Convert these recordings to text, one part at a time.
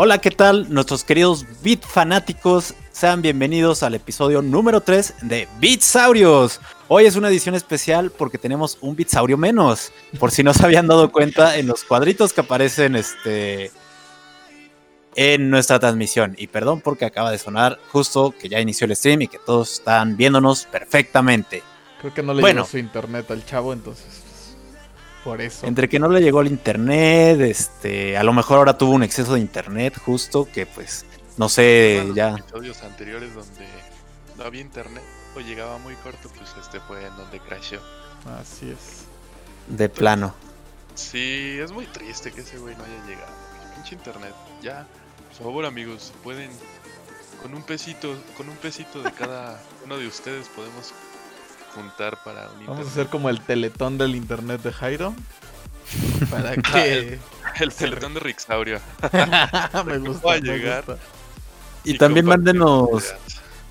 Hola, ¿qué tal? Nuestros queridos Beat fanáticos, sean bienvenidos al episodio número 3 de Beatsaurios. Hoy es una edición especial porque tenemos un Beatsaurio menos. Por si no se habían dado cuenta, en los cuadritos que aparecen este, en nuestra transmisión. Y perdón porque acaba de sonar justo que ya inició el stream y que todos están viéndonos perfectamente. Creo que no le llegó su internet al chavo, entonces por eso. Entre que no le llegó el internet, este, a lo mejor ahora tuvo un exceso de internet justo que pues no sé, ya. episodios anteriores donde no había internet o llegaba muy corto, pues este fue en donde crashó. Así es. De plano. Sí, es muy triste que ese güey no haya llegado. Pinche internet. Ya, por favor amigos, pueden con un pesito, con un pesito de cada uno de ustedes podemos juntar para un Vamos a hacer como el teletón del internet de Jairo. Para que. el, teletón de Rixaurio. me gusta. llegar. Y, también mándenos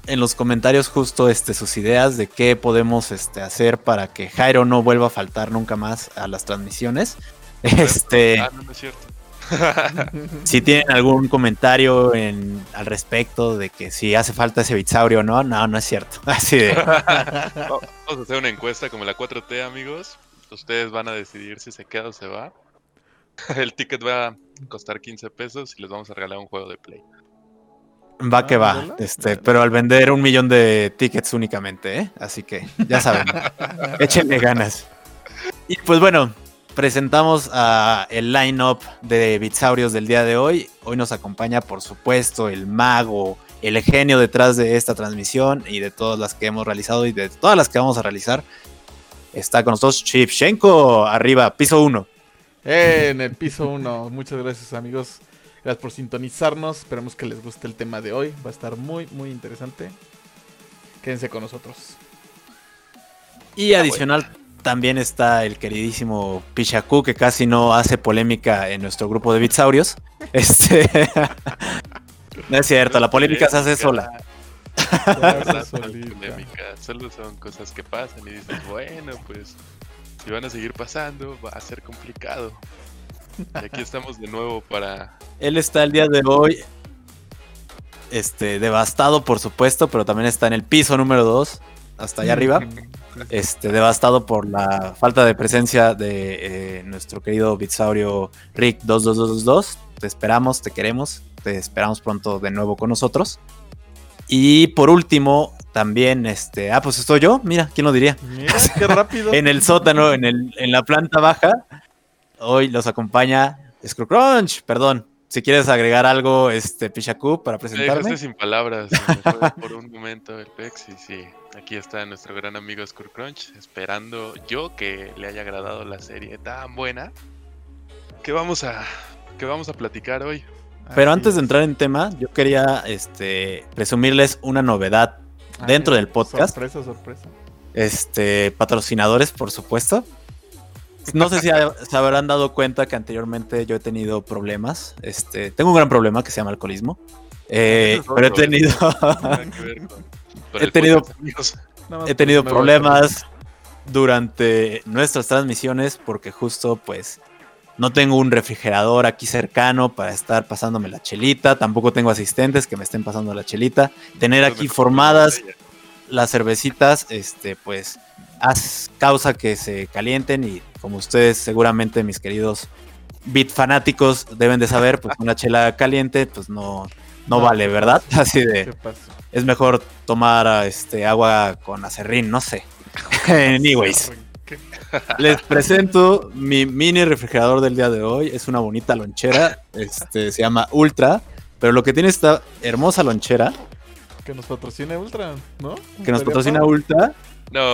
en los comentarios justo este, sus ideas de qué podemos este, hacer para que Jairo no vuelva a faltar nunca más a las transmisiones. Este. Ah, no, no es cierto. Si tienen algún comentario en, al respecto de que si hace falta ese bitsaurio o no, no, no es cierto. Así de. Vamos a hacer una encuesta como la 4T, amigos. Ustedes van a decidir si se queda o se va. El ticket va a costar 15 pesos y les vamos a regalar un juego de play. Va que va, este, pero al vender un millón de tickets únicamente, ¿eh? Así que ya saben, échenle ganas. Y pues bueno, presentamos el line-up de Bitsaurios del día de hoy. Hoy nos acompaña, por supuesto, el mago, el genio detrás de esta transmisión y de todas las que hemos realizado y de todas las que vamos a realizar. Está con nosotros Chipchenko, arriba, piso 1. en el piso 1. Muchas gracias, amigos. Gracias por sintonizarnos. Esperemos que les guste el tema de hoy. Va a estar muy, muy interesante. Quédense con nosotros. Y adicional, también está el queridísimo Pichaku, que casi no hace polémica en nuestro grupo de Bitsaurios. Este. no es cierto, la polémica se hace sola. Solo son cosas que pasan y dices, bueno, pues si van a seguir pasando, va a ser complicado. Y aquí estamos de nuevo para. Él está el día de hoy. Este, devastado, por supuesto, pero también está en el piso número 2, hasta allá arriba. este, devastado por la falta de presencia de eh, nuestro querido Bitsaurio Rick 22222. Te esperamos, te queremos, te esperamos pronto de nuevo con nosotros. Y por último, también, este, ah, pues estoy yo, mira, ¿quién lo diría? Mira, qué rápido. en el sótano, en, el, en la planta baja, hoy los acompaña Screwcrunch, perdón, si quieres agregar algo, este Pichaku, para presentarme. sin palabras, por un momento el Pex y sí, aquí está nuestro gran amigo Crunch, esperando yo que le haya agradado la serie tan buena que vamos a que vamos a platicar hoy. Pero antes de entrar en tema, yo quería este presumirles una novedad dentro del podcast. Sorpresa, sorpresa. Este, patrocinadores, por supuesto. No sé si se habrán dado cuenta que anteriormente yo he tenido problemas. Este, tengo un gran problema que se llama alcoholismo. Eh, pero he tenido. he tenido, he tenido problemas durante nuestras transmisiones porque justo pues no tengo un refrigerador aquí cercano para estar pasándome la chelita, tampoco tengo asistentes que me estén pasando la chelita. Tener aquí formadas las cervecitas, este pues haz causa que se calienten y como ustedes seguramente mis queridos bit fanáticos deben de saber, pues una chela caliente pues no, no, vale, ¿verdad? Así de es mejor tomar este agua con acerrín, no sé. Anyways. Les presento mi mini refrigerador del día de hoy. Es una bonita lonchera. Este se llama Ultra. Pero lo que tiene esta hermosa lonchera. Que nos patrocina Ultra, ¿no? Que nos patrocina Ultra.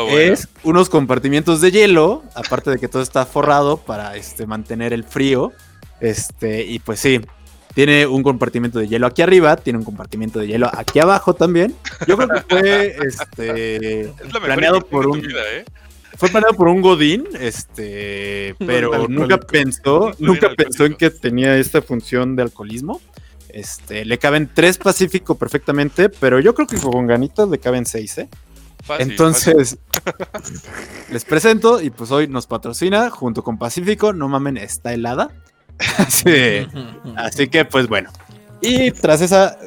Es unos compartimientos de hielo, aparte de que todo está forrado para este, mantener el frío. Este, y pues sí, tiene un compartimento de hielo aquí arriba, tiene un compartimento de hielo aquí abajo también. Yo creo que fue este, planeado por un. ¿eh? Fue planeado por un Godín, este, pero nunca pensó, nunca pensó en que tenía esta función de alcoholismo. Este, le caben tres Pacífico perfectamente, pero yo creo que con ganitas le caben seis, ¿eh? Entonces, les presento y pues hoy nos patrocina junto con Pacífico, no mamen, está helada. así, que pues bueno, Y tras esa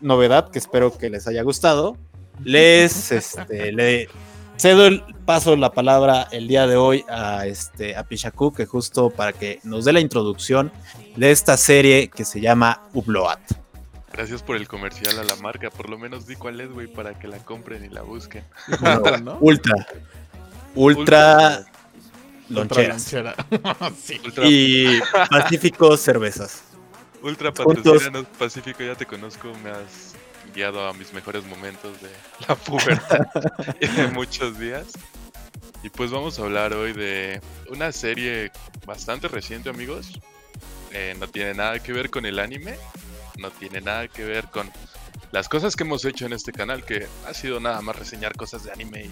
novedad, que espero que les haya gustado, les este, le cedo el paso, la palabra el día de hoy a, este, a Pichaku, que justo para que nos dé la introducción de esta serie que se llama Upload. Gracias por el comercial a la marca. Por lo menos di cuál es, güey, para que la compren y la busquen. ¿no? Ultra. Ultra. Loncheras. sí. Ultra, Y Pacífico Cervezas. Ultra Pacífico, ya te conozco, me has guiado a mis mejores momentos de la pubertad de muchos días. Y pues vamos a hablar hoy de una serie bastante reciente, amigos. Eh, no tiene nada que ver con el anime, no tiene nada que ver con las cosas que hemos hecho en este canal, que ha sido nada más reseñar cosas de anime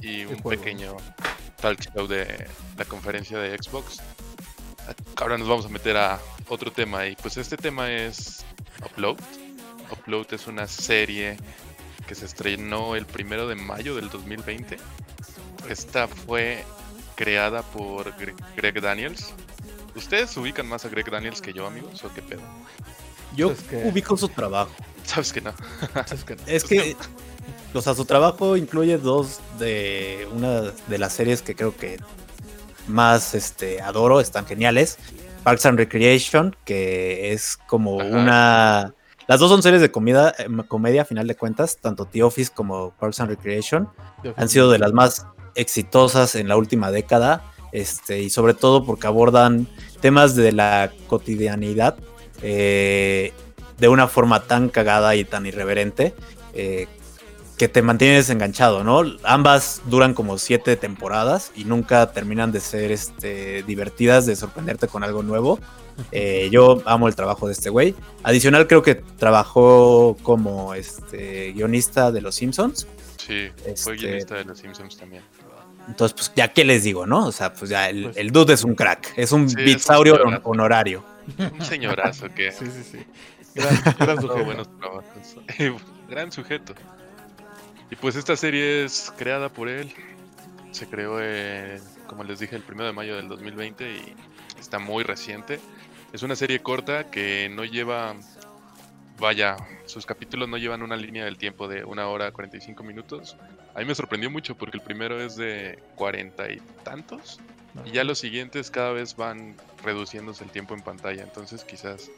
y, y un juego. pequeño talk show de la conferencia de Xbox. Ahora nos vamos a meter a otro tema y pues este tema es Upload. Upload es una serie que se estrenó el primero de mayo del 2020. Esta fue creada por Gre- Greg Daniels. ¿Ustedes ubican más a Greg Daniels que yo, amigos? ¿O qué pedo? Yo Es que- ubico su trabajo. Sabes que no. Es que no. Es que, o sea, su trabajo incluye dos de una de las series que creo que más este, adoro, están geniales. Parks and Recreation, que es como Ajá. una... Las dos son series de comida, eh, comedia a final de cuentas, tanto The Office como Parks and Recreation. Han sido de las más exitosas en la última década, este, y sobre todo porque abordan temas de la cotidianidad eh, de una forma tan cagada y tan irreverente eh, que te mantienes enganchado, ¿no? Ambas duran como siete temporadas y nunca terminan de ser este, divertidas, de sorprenderte con algo nuevo. Eh, yo amo el trabajo de este güey. Adicional, creo que trabajó como este, guionista de Los Simpsons. Sí, fue Este- guionista de Los Simpsons también. Entonces, pues ya qué les digo, ¿no? O sea, pues ya el, Pues- el dude es un crack, es un Sí, es un bitsaurio honorario. Un señorazo que Sí, sí, sí. Gran, sujeto. buenos trabajos. Gran sujeto. Y pues esta serie es creada por él. Se creó, como les dije, el 1 de mayo del 2020 y está muy reciente. Es una serie corta que no lleva, vaya, sus capítulos no llevan una línea del tiempo de una hora 45 minutos. A mí me sorprendió mucho porque el primero es de 40 y tantos. Y ya los siguientes cada vez van reduciéndose el tiempo en pantalla. Entonces quizás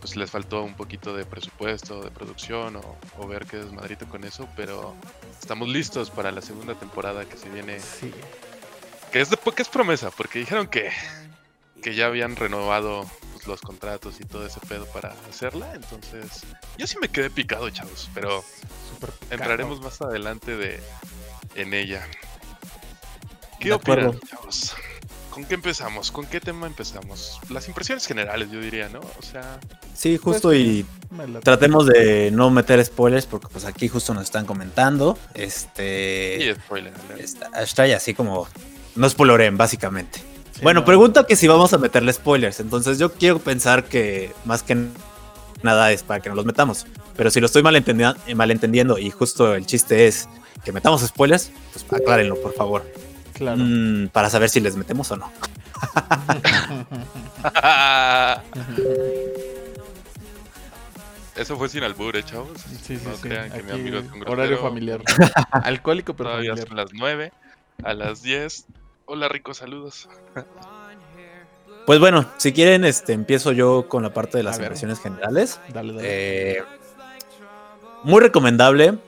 pues les faltó un poquito de presupuesto, de producción o, o ver qué desmadrito con eso. Pero estamos listos para la segunda temporada que se viene. Sí. Que es, de, que es promesa, porque dijeron que, que ya habían renovado pues, los contratos y todo ese pedo para hacerla. Entonces yo sí me quedé picado, chavos. Pero entraremos más adelante de, en ella. ¿Qué De opinan, chavos? ¿Con qué empezamos? ¿Con qué tema empezamos? Las impresiones generales, yo diría, ¿no? O sea, Sí, justo Pues, y Me la- tratemos de no meter spoilers porque pues aquí justo nos están comentando. Este... y spoiler. ya así como... No spoileren, básicamente. Sí, bueno, no. pregunta que si vamos a meterle spoilers. Entonces yo quiero pensar que más que nada es para que nos los metamos. Pero si lo estoy malentendi- eh, malentendiendo y justo el chiste es que metamos spoilers, pues aclárenlo, por favor. Claro. Mm, para saber si les metemos o no. Eso fue sin albur, ¿eh, chavos? Sí, sí, no sí. crean que mi amigo es un horario familiar. Alcohólico, pero Todavía familiar. son las 9, a las 10. Hola, Rico, saludos. Pues bueno, si quieren, este, empiezo yo con la parte de las impresiones generales. Dale, dale. Eh, muy recomendable.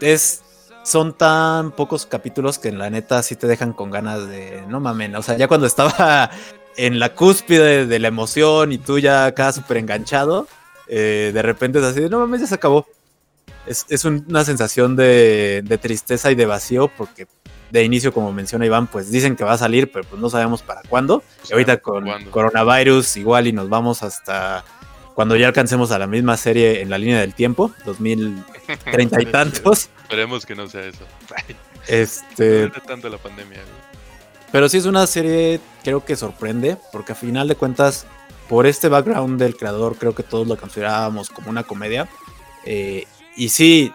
Es, son tan pocos capítulos que en la neta sí te dejan con ganas de no mamen. O sea, ya cuando estaba en la cúspide de la emoción y tú ya acá súper enganchado, eh, de repente es así de no mames, ya se acabó. Es, es un- una sensación de, de tristeza y de vacío porque de inicio, como menciona Iván, pues dicen que va a salir, pero pues no sabemos para cuándo. Y ahorita con ¿Cuándo? coronavirus igual y nos vamos hasta cuando ya alcancemos a la misma serie en la línea del tiempo, 2030 y tantos. Esperemos que no sea eso. Este, No tanto la pandemia. pero sí es una serie, creo que sorprende, porque a final de cuentas, por este background del creador, creo que todos lo considerábamos como una comedia. Eh, y sí,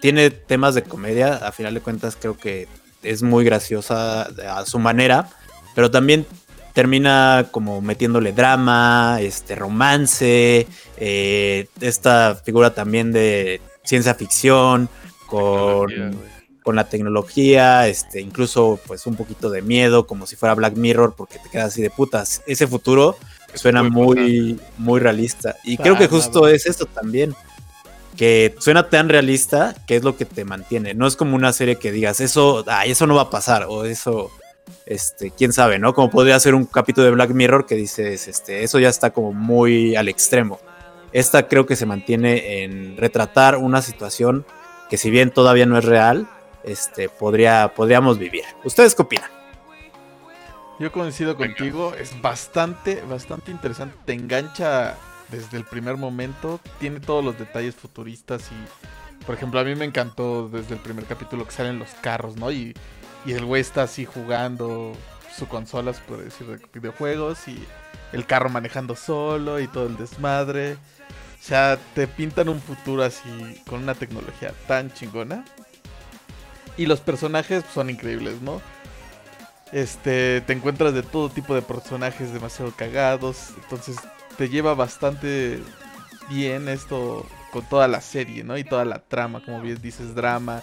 tiene temas de comedia, a final de cuentas creo que es muy graciosa a su manera, pero también termina como metiéndole drama, este romance, eh, esta figura también de ciencia ficción con, con la tecnología, este, incluso pues un poquito de miedo, como si fuera Black Mirror, porque te quedas así de putas. Ese futuro suena muy, muy realista. Y creo que justo es esto también. Que suena tan realista que es lo que te mantiene. No es como una serie que digas, eso, ah, eso no va a pasar, o eso, este, quién sabe, ¿no? Como podría ser un capítulo de Black Mirror que dices, este, eso ya está como muy al extremo. Esta creo que se mantiene en retratar una situación que si bien todavía no es real, este, podría, podríamos vivir. ¿Ustedes qué opinan? Yo coincido contigo, es bastante, bastante interesante. Te engancha desde el primer momento, tiene todos los detalles futuristas y, por ejemplo, a mí me encantó desde el primer capítulo que salen los carros, ¿no? Y, y el güey está así jugando su consola, puede decir, de videojuegos y el carro manejando solo y todo el desmadre. O sea, te pintan un futuro así con una tecnología tan chingona. Y los personajes son increíbles, ¿no? Este, te encuentras de todo tipo de personajes demasiado cagados. Entonces te lleva bastante bien esto con toda la serie, ¿no? Y toda la trama, como bien dices, drama,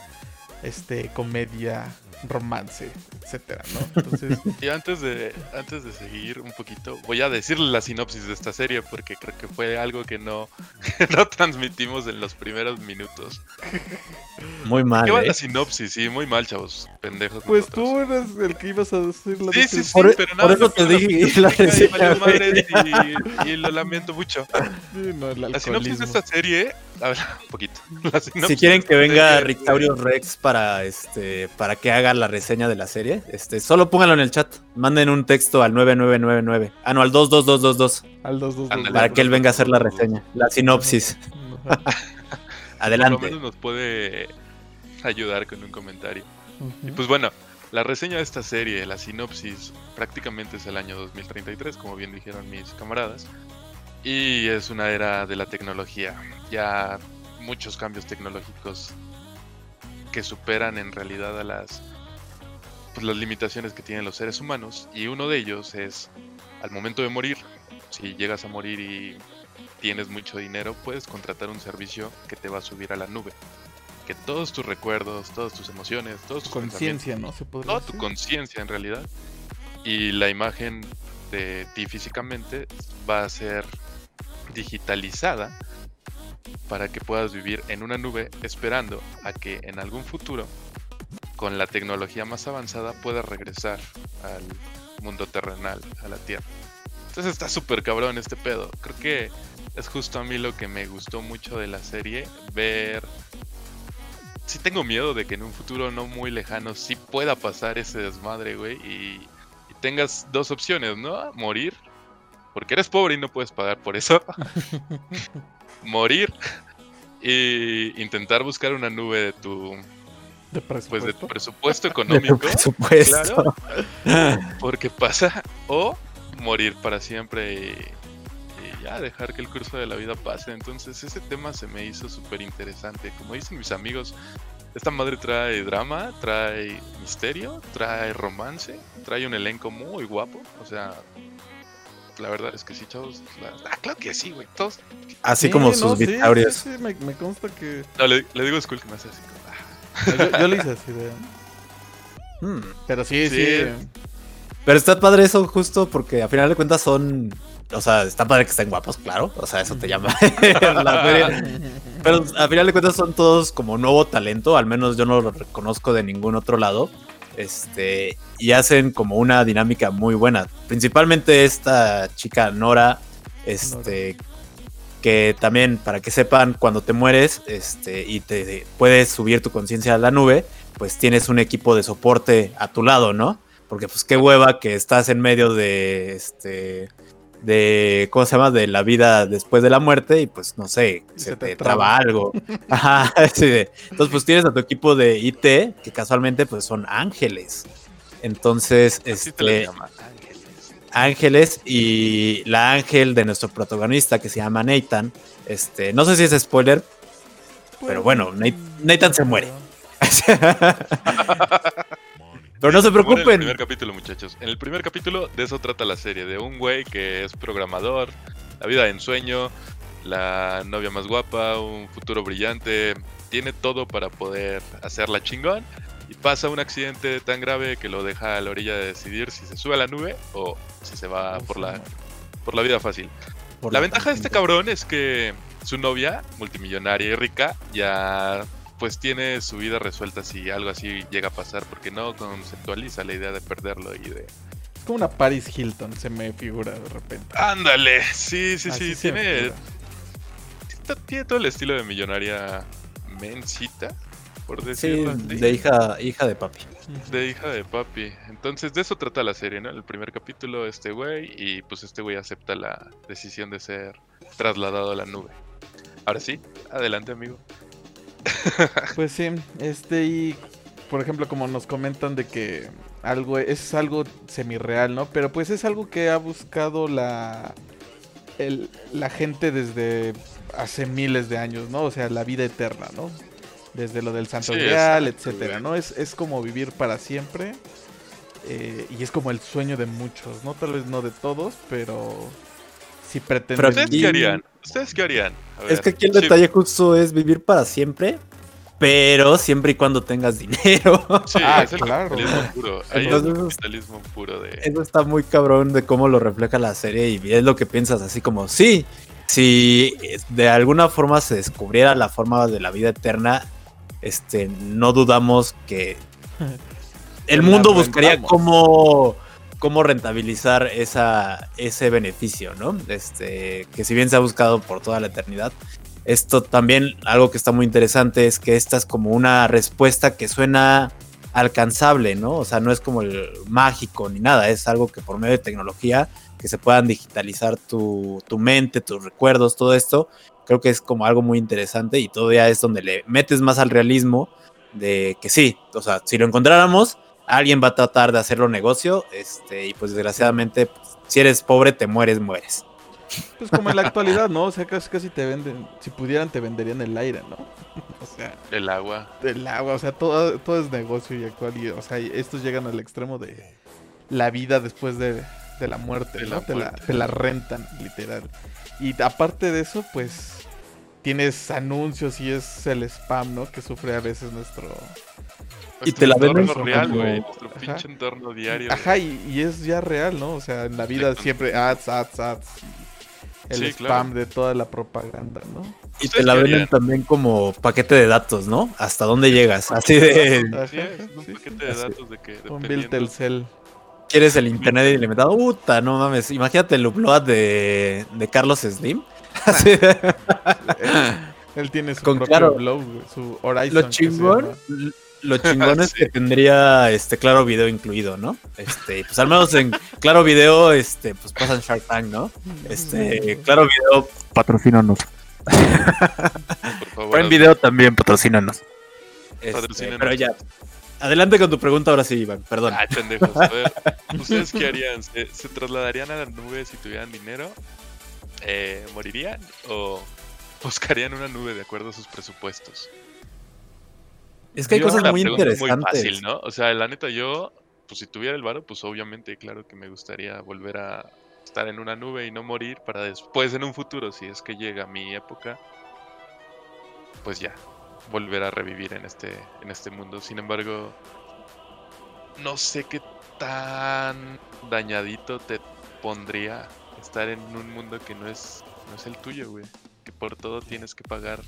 este, comedia, romance, etcétera, ¿no? Entonces... Y antes de, antes de seguir un poquito, voy a decirle la sinopsis de esta serie porque creo que fue algo que no, no transmitimos en los primeros minutos. Muy mal. ¿Qué va ¿eh? la sinopsis? Sí, muy mal, chavos. Pendejos. Pues nosotros. tú eres el que ibas a decir la Sí, sí, sí, Por- pero por nada, eso no te dije la y y, y lo lamento mucho. Sí, no, el La sinopsis de esta serie, a ver, un poquito. La sinopsis Si quieren que venga serie, Rictaurio Rex para este para que haga la reseña de la serie, este solo pónganlo en el chat. Manden un texto al 9999. Ah, no, al 22222 Al 222. Ándale. para que él venga a hacer la reseña, la sinopsis. Por lo Adelante. menos nos puede ayudar con un comentario. Y Ujú. pues bueno, la reseña de esta serie, la sinopsis, prácticamente es el año 2033, como bien dijeron mis camaradas. Y es una era de la tecnología. Ya muchos cambios tecnológicos que superan en realidad a las, pues, las limitaciones que tienen los seres humanos. Y uno de ellos es, al momento de morir, si llegas a morir y tienes mucho dinero, puedes contratar un servicio que te va a subir a la nube. Que todos tus recuerdos, todas tus emociones, todos tus Conciencia, ¿no? Se podría toda tu conciencia en realidad y la imagen de ti físicamente va a ser digitalizada para que puedas vivir en una nube esperando a que en algún futuro con la tecnología más avanzada puedas regresar al mundo terrenal, a la Tierra. Entonces está súper cabrón este pedo. Creo que es justo a mí lo que me gustó mucho de la serie, ver... Sí tengo miedo de que en un futuro no muy lejano sí pueda pasar ese desmadre, güey, y, y tengas dos opciones, ¿no? Morir, porque eres pobre y no puedes pagar por eso. Morir y intentar buscar una nube de tu, De pues, de tu presupuesto. presupuesto De económico. presupuesto. Porque pasa. O morir para siempre y ya dejar que el curso de la vida pase. Entonces ese tema se me hizo súper interesante. Como dicen mis amigos, esta madre trae drama, trae misterio, trae romance, trae un elenco muy guapo. O sea, la verdad es que sí, chavos. la- ah, claro que sí, güey. Todos. Así Sí, como no, sus victorias. Sí, sí, me, me consta que. No, le, le digo Skull que me hace así como. ah. Yo, yo lo hice así de. Hmm. Pero sí, sí. Sí. Pero está padre eso justo porque a final de cuentas son... O sea, está padre que estén guapos, claro. O sea, eso te llama la feria. Pero a final de cuentas son todos como nuevo talento. Al menos yo no lo reconozco de ningún otro lado. Este, y hacen como una dinámica muy buena. Principalmente esta chica Nora, este, que también, para que sepan, cuando te mueres este, y te puedes subir tu conciencia a la nube, pues tienes un equipo de soporte a tu lado, ¿no? Porque pues qué hueva que estás en medio de este de ¿cómo se llama? de la vida después de la muerte y pues no sé, se, se te, te traba traba. algo. Ajá, sí, Entonces pues tienes a tu equipo de IT que casualmente pues son ángeles. Entonces, Así este ángeles. y la ángel de nuestro protagonista que se llama Nathan, este, no sé si es spoiler, Pero bueno, Nat- Nathan se muere. Pero no se preocupen. El primer capítulo, muchachos. En el primer capítulo, de eso trata la serie: de un güey que es programador, la vida de ensueño, la novia más guapa, un futuro brillante. Tiene todo para poder hacerla chingón. Y pasa un accidente tan grave que lo deja a la orilla de decidir si se sube a la nube o si se va por la, por la vida fácil. Por La ventaja de este cabrón es que su novia, multimillonaria y rica, ya pues tiene su vida resuelta si algo así llega a pasar, porque no conceptualiza la idea de perderlo y de... Es como una Paris Hilton, se me figura de repente. Ándale, sí, sí, Así sí, tiene, tiene todo el estilo de millonaria mencita, por Sí, decirlo así. de hija, hija de papi. De hija de papi. Entonces, de eso trata la serie, ¿no? El primer capítulo, este güey, y pues este güey acepta la decisión de ser trasladado a la nube. Ahora sí, adelante, amigo. Pues sí, este y por ejemplo como nos comentan de que algo es algo semirreal, ¿no? Pero pues es algo que ha buscado la el- la gente desde hace miles de años, ¿no? O sea, la vida eterna, ¿no? Desde lo del santo Sí, real, etcétera. ¿no? Es, es como vivir para siempre. eh, y es como el sueño de muchos, ¿no? Tal vez no de todos, pero si pretenden. Pero ¿Ustedes aquí- qué harían? ¿Ustedes qué harían? A Es que aquí el sí, detalle justo es vivir para siempre, pero siempre y cuando tengas dinero. Sí, Ah, es el claro. capitalismo puro. Ahí Entonces- es el capitalismo puro de... Eso está muy cabrón de cómo lo refleja la serie y es lo que piensas así como, sí, si de alguna forma se descubriera la forma de la vida eterna, este, no dudamos que el mundo buscaría cómo, cómo rentabilizar esa, ese beneficio, ¿no? Este, que si bien se ha buscado por toda la eternidad, esto también, algo que está muy interesante es que esta es como una respuesta que suena alcanzable, ¿no? O sea, no es como el mágico ni nada, es algo que por medio de tecnología, que se puedan digitalizar tu, tu mente, tus recuerdos, todo esto, creo que es como algo muy interesante y todavía es donde le metes más al realismo de que sí, o sea, si lo encontráramos, alguien va a tratar de hacerlo negocio, este, y pues desgraciadamente, pues, si eres pobre, te mueres, mueres. Pues como en la actualidad, ¿no? O sea, casi, casi te venden, si pudieran te venderían el aire, ¿no? O sea, El agua. el agua, o sea, todo, todo es negocio y actual. Y, o sea, estos llegan al extremo de la vida después de, de la muerte, De ¿no? la te, la, te la rentan, literal. Y aparte de eso, pues tienes anuncios y es el spam, ¿no? Que sufre a veces nuestro... Y te la venden real, güey. Nuestro Ajá. pinche entorno diario. Ajá, y, y es ya real, ¿no? O sea, en la vida siempre ads, ads, ads. El Sí, spam claro. de toda la propaganda, ¿no? Y ¿Ustedes te la venden también como paquete de datos, ¿no? Hasta dónde llegas. Así de, Así es, un sí, paquete de Así. datos de que Un Bill Telcel. quieres el internet ilimitado. Puta, no mames. Imagínate el upload de, de Carlos Slim. Así de- Él tiene su Con propio claro. blog, güey, su Horizon. lo que se chingón, llama. Lo chingón es Sí. que tendría este claro video incluido, ¿no? Este, pues al menos en claro video, este, pues pasan Shark Tank, ¿no? Este, claro video, patrocínanos. Por favor, Prime video también, patrocínanos. Este, Patrocínanos. pero ya. Adelante con tu pregunta ahora sí, Iván, perdón. Ay, pendejos. A ver, ¿ustedes qué harían? ¿Se, se trasladarían a la nube si tuvieran dinero? Eh, ¿Morirían? ¿O buscarían una nube de acuerdo a sus presupuestos? Es que hay yo- cosas muy interesantes. Muy fácil, ¿no? O sea, la neta, yo, pues si tuviera el varo, pues obviamente, claro que me gustaría volver a estar en una nube y no morir para después, en un futuro, si es que llega mi época, pues ya, volver a revivir en este, en este mundo. Sin embargo, no sé qué tan dañadito te pondría estar en un mundo que no es, no es el tuyo, güey. Que por todo tienes que pagar.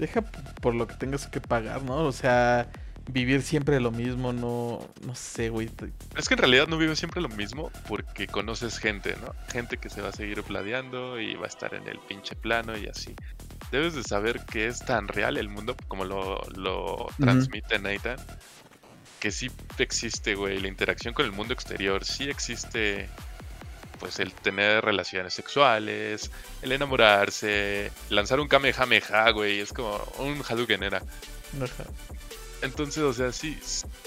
Deja por lo que tengas que pagar, ¿no? O sea, vivir siempre lo mismo, no, no sé, güey. Es que en realidad no vives siempre lo mismo porque conoces gente, ¿no? Gente que se va a seguir planeando y va a estar en el pinche plano y así. Debes de saber que es tan real el mundo como lo, lo transmite Nathan. Que sí existe, güey, la interacción con el mundo exterior. Sí existe, pues, el tener relaciones sexuales, el enamorarse, lanzar un Kamehameha, güey. Es como un Hadouken era. Entonces, o sea, sí,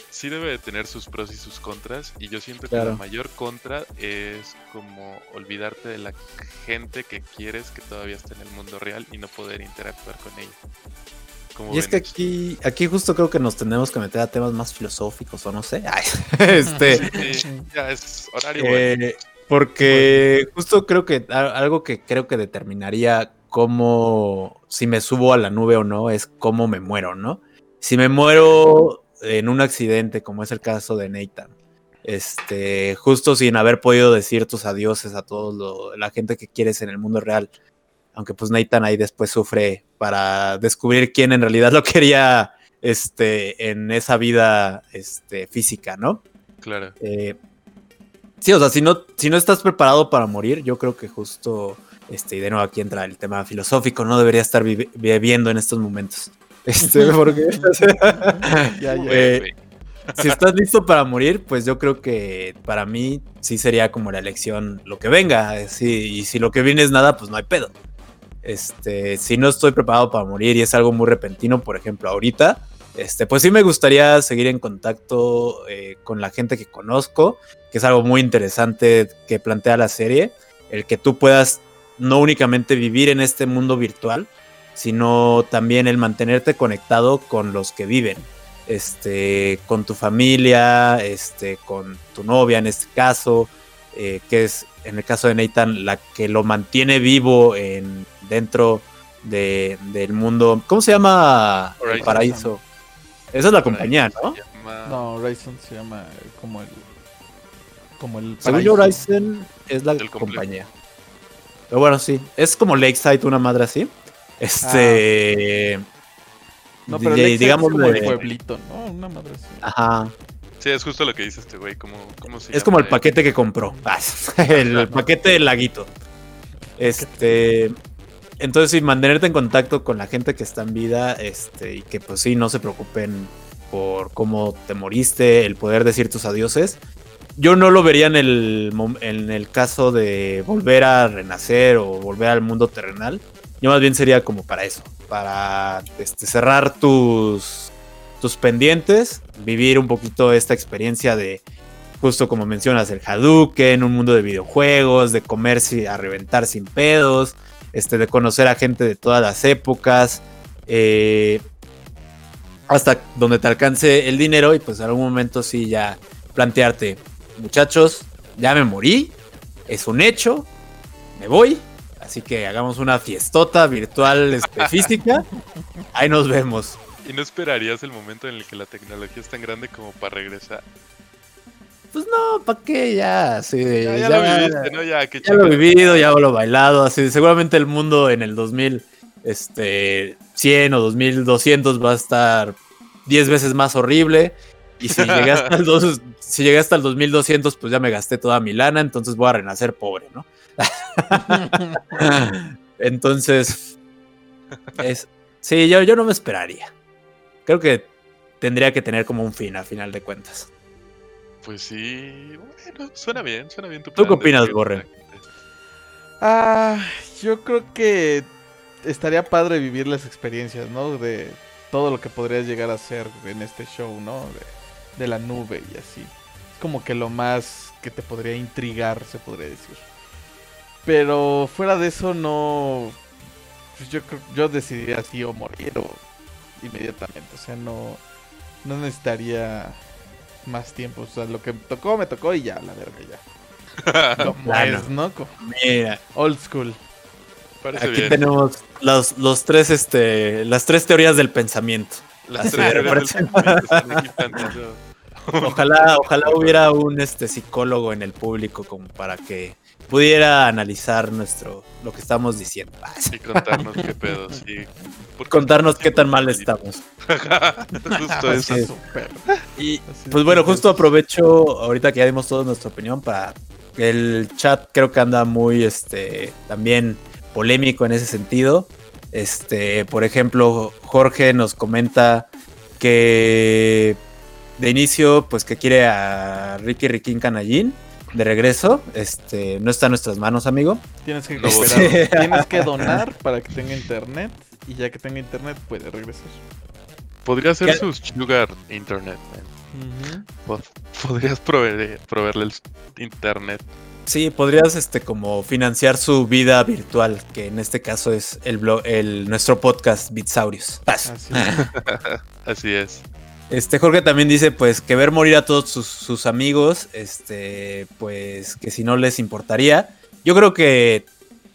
sí debe de tener sus pros y sus contras. Y yo siento que Claro. la mayor contra es como olvidarte de la gente que quieres que todavía está en el mundo real y no poder interactuar con ella. Y es que aquí, aquí justo creo que nos tendremos que meter a temas más filosóficos o no sé. este, ya es horario. Eh, porque justo creo que algo que creo que determinaría cómo, si me subo a la nube o no, es cómo me muero, ¿no? Si me muero en un accidente, como es el caso de Nathan, este, justo sin haber podido decir tus adioses a toda la gente que quieres en el mundo real, aunque pues Nathan ahí después sufre para descubrir quién en realidad lo quería este, en esa vida este, física, ¿no? Claro. Eh, sí, o sea, si no, si no estás preparado para morir, yo creo que justo, este, y de nuevo aquí entra el tema filosófico, no debería estar viviendo en estos momentos. Este, porque... ya, ya, eh, si estás listo para morir, pues yo creo que para mí sí sería como la elección lo que venga. Sí, y si lo que viene es nada, pues no hay pedo. Este, si no estoy preparado para morir y es algo muy repentino, por ejemplo, ahorita, este, pues sí me gustaría seguir en contacto eh, con la gente que conozco, que es algo muy interesante que plantea la serie, el que tú puedas no únicamente vivir en este mundo virtual, sino también el mantenerte conectado con los que viven, este, con tu familia, este, con tu novia en este caso, eh, que es en el caso de Nathan la que lo mantiene vivo en, dentro de, del mundo. ¿Cómo se llama el paraíso? Esa es la compañía, ¿no? No, Horizon se llama como el. Como el. Según Horizon es la compañía. Pero bueno, sí. Es como Lakeside, una madre así. Este. Ah. No, pero digamos es como el pueblito, ¿no? Una madre así. Ajá. Sí, es justo lo que dice este güey. ¿Cómo, cómo se es como el paquete que compró. Ah, el paquete del laguito. Este. Entonces, sí, mantenerte en contacto con la gente que está en vida, este, y que pues sí, no se preocupen por cómo te moriste, el poder decir tus adioses. Yo no lo vería en el, en el caso de volver a renacer o volver al mundo terrenal. Yo más bien sería como para eso, para este, cerrar tus, tus pendientes, vivir un poquito esta experiencia de, justo como mencionas, el Hadouken, un mundo de videojuegos, de comerse a reventar sin pedos, este, de conocer a gente de todas las épocas, eh, hasta donde te alcance el dinero y pues en algún momento sí ya plantearte, muchachos, ya me morí, es un hecho, me voy, así que hagamos una fiestota virtual este, física, ahí nos vemos. ¿Y no esperarías el momento en el que la tecnología es tan grande como para regresar? Pues no, ¿para qué? Ya, sí. Ya, lo viviste, ¿no? Ya, lo he vivido, ya lo he bailado. Así, seguramente el mundo en el 2100 este, o 2200 va a estar 10 veces más horrible. Y si llegué, hasta el si llegué hasta el 2200, pues ya me gasté toda mi lana, entonces voy a renacer pobre, ¿no? entonces, es, sí, yo, yo no me esperaría. Creo que tendría que tener como un fin a final de cuentas. Pues sí, bueno, suena bien, suena bien tu ¿Tú qué opinas, Borre? Ah, yo creo que estaría padre vivir las experiencias, ¿no? De todo lo que podrías llegar a hacer en este show, ¿no? De, la nube y así. Es como que lo más que te podría intrigar, se podría decir. Pero fuera de eso, no. Pues yo, yo decidiría así o morir o inmediatamente. O sea, no, no necesitaría más tiempo. O sea, lo que me tocó, me tocó y ya, la verga, ya. Como es, ¿no? Mira. Old school. Aquí tenemos los, los tres, este, las tres teorías del pensamiento. Las tres teorías del pensamiento. Ojalá, ojalá hubiera un este psicólogo en el público como para que pudiera analizar nuestro lo que estamos diciendo. Y contarnos qué pedo, sí. Contarnos qué tan mal estamos. justo eso. Y pues bueno, justo aprovecho ahorita que ya dimos toda nuestra opinión para el chat creo que anda muy este también polémico en ese sentido. Este, por ejemplo, Jorge nos comenta que de inicio pues que quiere a Ricky Riquín Canallín de regreso. Este, no está en nuestras manos, amigo. Tienes que, tienes que donar para que tenga internet y ya que tenga internet puede regresar. Podría ser su sugar internet. Podrías proveer, proveerle el internet. Sí, podrías este como financiar su vida virtual, que en este caso es el blog, el nuestro podcast Bitsaurius. Así es. Así es. Este Jorge también dice pues que ver morir a todos sus, sus amigos, este, pues que si no les importaría. Yo creo que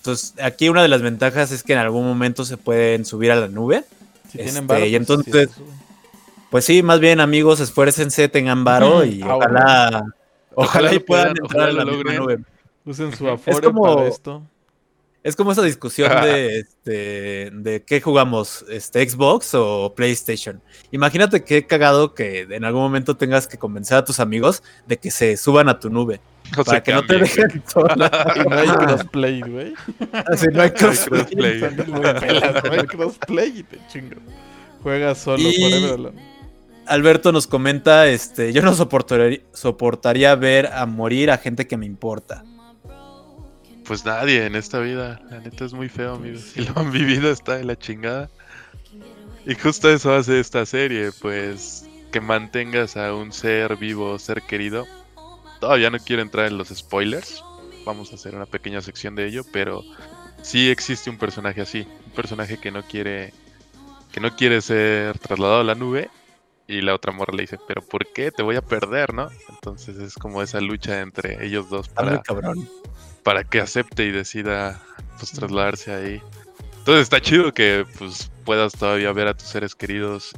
pues, aquí una de las ventajas es que en algún momento se pueden subir a la nube. Si tienen Este, varo, y pues, entonces-. Pues sí, más bien amigos, esfuércense, tengan varo y Ah, ojalá, ojalá, y puedan puedan, entrar la lo misma logren. nube. Usen su afore como- para esto. Es como esa discusión de, este, de qué jugamos, este, Xbox o PlayStation. Imagínate qué cagado que en algún momento tengas que convencer a tus amigos de que se suban a tu nube No para que no te dejen sola. Y no hay crossplay, güey. Así no hay crossplay. no hay crossplay y te chingo. Juegas solo Y- forever alone. Alberto nos comenta, este, yo no soportaría, soportaría ver a morir a gente que me importa. Pues nadie en esta vida. La neta es muy feo, amigos. Si lo han vivido, está de la chingada. Y justo eso hace esta serie, pues que mantengas a un ser vivo, ser querido. Todavía no quiero entrar en los spoilers. Vamos a hacer una pequeña sección de ello, pero sí existe un personaje así, un personaje que no quiere que no quiere ser trasladado a la nube y la otra morra le dice, "¿Pero por qué? Te voy a perder, ¿no?" Entonces es como esa lucha entre ellos dos para cabrón. para que acepte y decida pues trasladarse ahí. Entonces está chido que pues puedas todavía ver a tus seres queridos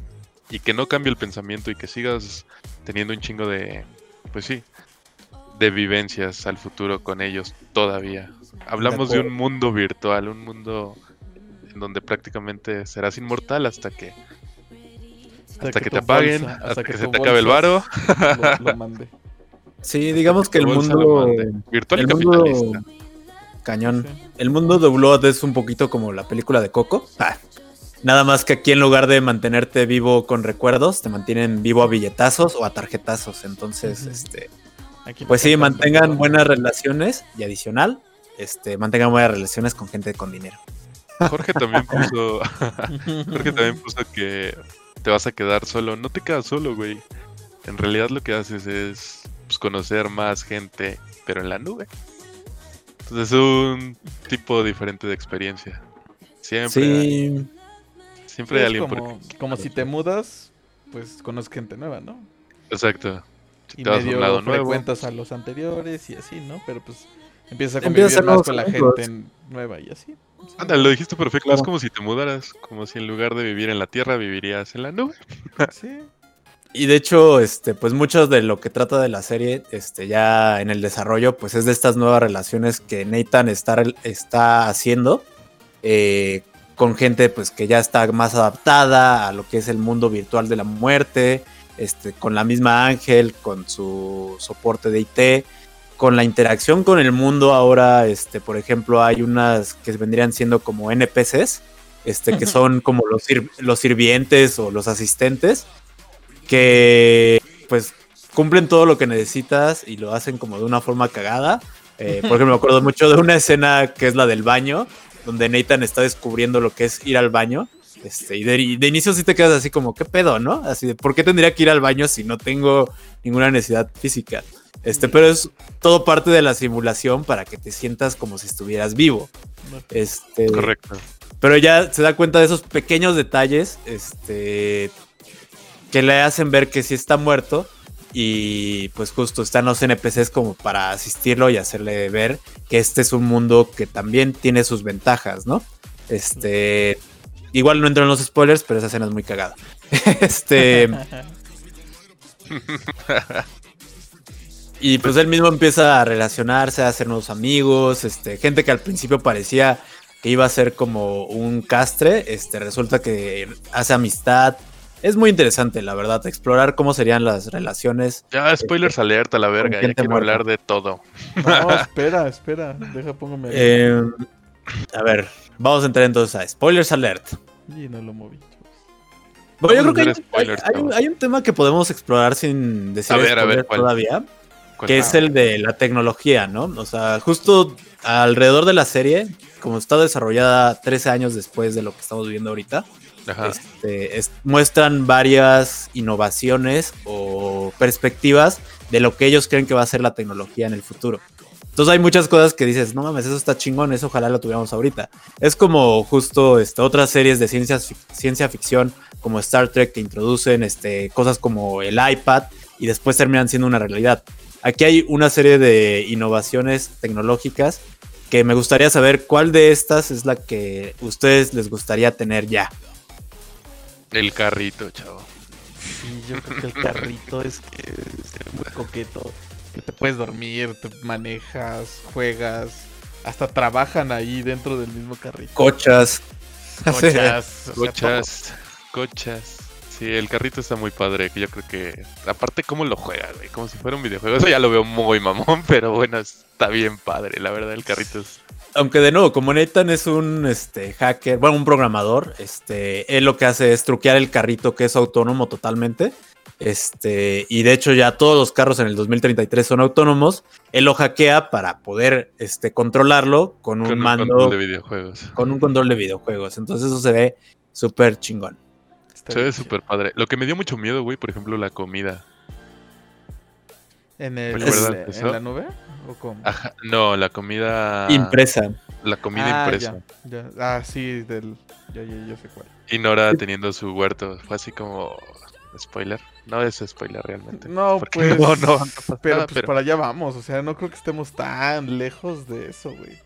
y que no cambie el pensamiento y que sigas teniendo un chingo de pues sí, de vivencias al futuro con ellos todavía. Hablamos de, un acuerdo. mundo virtual, un mundo en donde prácticamente serás inmortal hasta que hasta, que, te apaguen, bolsa- hasta, que, se tu te acabe el varo. Lo, lo mande. Sí, digamos que el mundo, virtual y el mundo capitalista. cañón. Sí. El mundo de Blood es un poquito como la película de Coco. Ah, Nada más que aquí en lugar de mantenerte vivo con recuerdos, te mantienen vivo a billetazos o a tarjetazos. Entonces, este, Aquí pues sí, mantengan buenas relaciones y adicional, este, mantengan buenas relaciones con gente con dinero. Jorge también puso Jorge también puso que te vas a quedar solo. No te quedas solo, güey. En realidad lo que haces es pues, conocer más gente, pero en la nube. Entonces es un tipo diferente de experiencia. Siempre, hay, Sí, siempre hay alguien por como, como si te mudas, pues conoces gente nueva, ¿no? Exacto. Si Y te vas a medio un lado nuevo. a los anteriores y así, ¿no? Pero pues empiezas a Empiezas convivir a más con la gente nueva y así. Ándale, lo dijiste perfecto. Claro. Es como si te mudaras. Como si en lugar de vivir en la tierra, vivirías en la nube. Sí. Y de hecho, este, pues mucho de lo que trata de la serie, este, ya en el desarrollo, pues es de estas nuevas relaciones que Nathan está, está haciendo eh, con gente pues que ya está más adaptada a lo que es el mundo virtual de la muerte, este, con la misma Ángel, con su soporte de IT, con la interacción con el mundo ahora, este, por ejemplo, hay unas que vendrían siendo como NPCs, este, que son como los, sir- los sirvientes o los asistentes, que pues cumplen todo lo que necesitas y lo hacen como de una forma cagada. Eh, por ejemplo, me acuerdo mucho de una escena que es la del baño, donde Nathan está descubriendo lo que es ir al baño. Este, y de, y de inicio sí te quedas así como, ¿qué pedo, no? Así de, ¿por qué tendría que ir al baño si no tengo ninguna necesidad física? Este, pero es todo parte de la simulación para que te sientas como si estuvieras vivo. Este, Correcto. pero ya se da cuenta de esos pequeños detalles este, que le hacen ver que sí está muerto. Y pues justo están los NPCs como para asistirlo y hacerle ver que este es un mundo que también tiene sus ventajas, ¿no? Este. Igual no entro en los spoilers, pero esa escena es muy cagada. este. Y pues él mismo empieza a relacionarse, a hacer nuevos amigos, este, gente que al principio parecía que iba a ser como un castre, este, resulta que hace amistad. Es muy interesante, la verdad, explorar cómo serían las relaciones. Ya, spoilers alerta, la verga. Ya quiero muerta. hablar de todo. No, espera, espera. Deja, póngame. Eh, a ver, vamos a entrar entonces a spoilers alert. Y no lo moví. Bueno, yo creo que hay, hacer spoilers, hay- hay un, chavos. hay un tema que podemos explorar sin decir A ver, a ver, todavía, ¿Cuál? Que es el de la tecnología, ¿no? O sea, justo alrededor de la serie, como está desarrollada 13 años después de lo que estamos viviendo ahorita, este, es- muestran varias innovaciones o perspectivas de lo que ellos creen que va a ser la tecnología en el futuro. Entonces hay muchas cosas que dices, no mames, eso está chingón, eso ojalá lo tuviéramos ahorita. Es como justo este, otras series de ciencia, ciencia ficción como Star Trek que introducen este, cosas como el iPad y después terminan siendo una realidad. Aquí hay una serie de innovaciones tecnológicas que me gustaría saber cuál de estas es la que ustedes les gustaría tener ya. El carrito, chavo. Sí, yo creo que el carrito es que es muy coqueto. Que te puedes dormir, te manejas, juegas, hasta trabajan ahí dentro del mismo carrito. Cochas. Cochas. cochas. Cochas. Sí, el carrito está muy padre. Yo creo que. Aparte, cómo lo juega, güey. Como si fuera un videojuego. Eso ya lo veo muy mamón, pero bueno, está bien padre. La verdad, el carrito es aunque de nuevo, como Nathan es un este, hacker, bueno, un programador, este, él lo que hace es truquear el carrito que es autónomo totalmente. Este, y de hecho ya todos los carros en el 2033 son autónomos. Él lo hackea para poder este, controlarlo con un mando. Con un control de videojuegos. Con un control de videojuegos. Entonces eso se ve súper chingón. Se ve súper padre. Lo que me dio mucho miedo, güey, por ejemplo, la comida. ¿En, el, ¿en la nube? no, la comida. Impresa. La comida ah, impresa. Ah, sí, del. Ya, ya, sé cuál. Y Nora teniendo su huerto. Fue así como. Spoiler. No es spoiler realmente. No, pues. No, no, pero, pues para allá vamos. O sea, no creo que estemos tan lejos de eso, güey.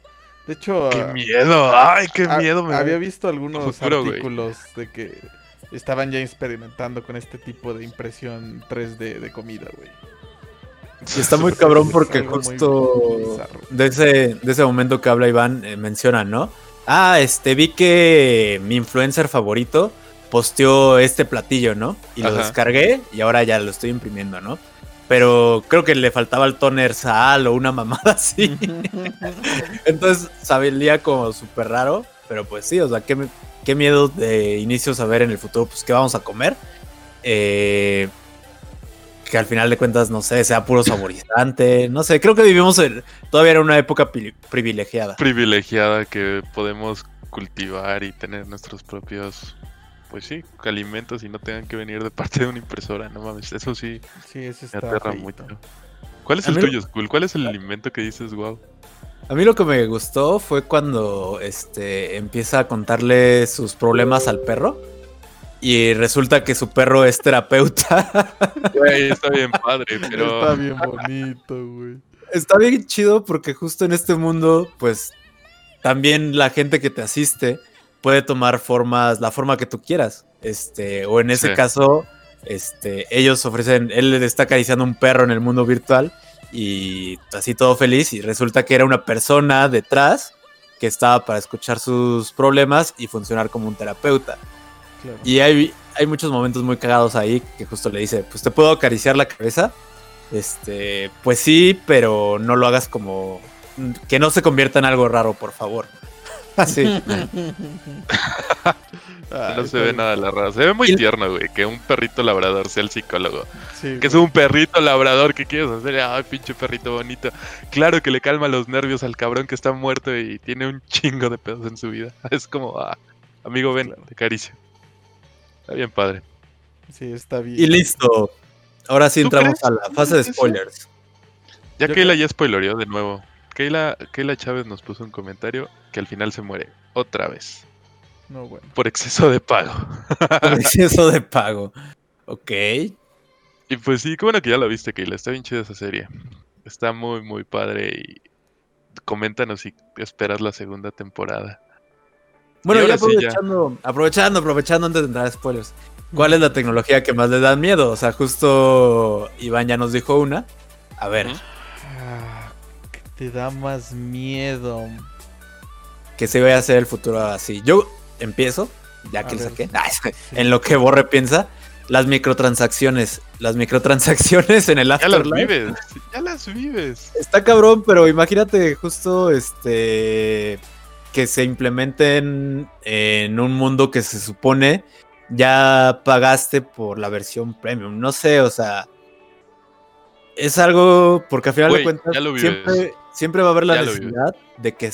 De hecho. ¡Qué miedo! ¡Ay, qué miedo! había visto algunos artículos de que estaban ya experimentando con este tipo de impresión 3D de comida, güey. Y está muy cabrón porque justo de ese, de ese momento que habla Iván eh, menciona, ¿no? Ah, este, vi que mi influencer favorito posteó este platillo, ¿no? Y lo descargué y ahora ya lo estoy imprimiendo, ¿no? Pero creo que le faltaba el toner sal o una mamada así. Entonces sabía como súper raro, pero pues sí, o sea, qué, qué miedo de inicio saber en el futuro, pues qué vamos a comer. Eh, que al final de cuentas, no sé, sea puro saborizante. No sé, creo que vivimos todavía en una época privilegiada. Privilegiada que podemos cultivar y tener nuestros propios, pues sí, alimentos y no tengan que venir de parte de una impresora. No mames, eso sí, sí eso está me aterra mucho. ¿Cuál es el tuyo, Skull? ¿Cuál es el alimento que dices, wow? A mí lo que me gustó fue cuando este empieza a contarle sus problemas al perro y resulta que su perro es terapeuta. Güey, está bien padre, pero. Está bien bonito, güey. Está bien chido porque justo en este mundo, pues también la gente que te asiste puede tomar formas, la forma que tú quieras. Este, o en ese caso, este, ellos ofrecen, él le está acariciando un perro en el mundo virtual y así todo feliz y resulta que era una persona detrás que estaba para escuchar sus problemas y funcionar como un terapeuta. Y hay, hay muchos momentos muy cagados ahí que justo le dice, pues te puedo acariciar la cabeza. Este, pues sí, pero no lo hagas como que no se convierta en algo raro, por favor. Así. no se ve nada la rara. Se ve muy tierno, güey, que un perrito labrador sea el psicólogo. que es un perrito labrador, ¿qué quieres hacer? Ay, pinche perrito bonito. Claro que le calma los nervios al cabrón que está muerto y tiene un chingo de pedos en su vida. Es como, ah, amigo, ven, te caricio. Está bien padre. Sí, está bien. Y listo. Ahora sí entramos a la fase de spoilers. Ya Keila ya spoileó de nuevo. Keila, Keila Chávez nos puso un comentario que al final se muere. Otra vez. No, bueno. Por exceso de pago. Por exceso de pago. Ok. Y pues sí, qué bueno que ya la viste, Keila. Está bien chida esa serie. Está muy, muy padre. Y coméntanos si esperas la segunda temporada. Bueno, ya aprovechando, aprovechando, aprovechando antes de entrar a spoilers. ¿Cuál es la tecnología que más le da miedo? O sea, justo Iván ya nos dijo una. A ver. Ah, ¿Qué te da más miedo? Que se vaya a hacer el futuro así. Yo empiezo, ya que lo saqué. En lo que Borre piensa. Las microtransacciones. Las microtransacciones en el Afterlife. Ya las vives. Ya las vives. Está cabrón, pero imagínate justo este que se implementen en un mundo que se supone ya pagaste por la versión premium. No sé, o sea, es algo porque al final de cuentas siempre, va a haber la necesidad de que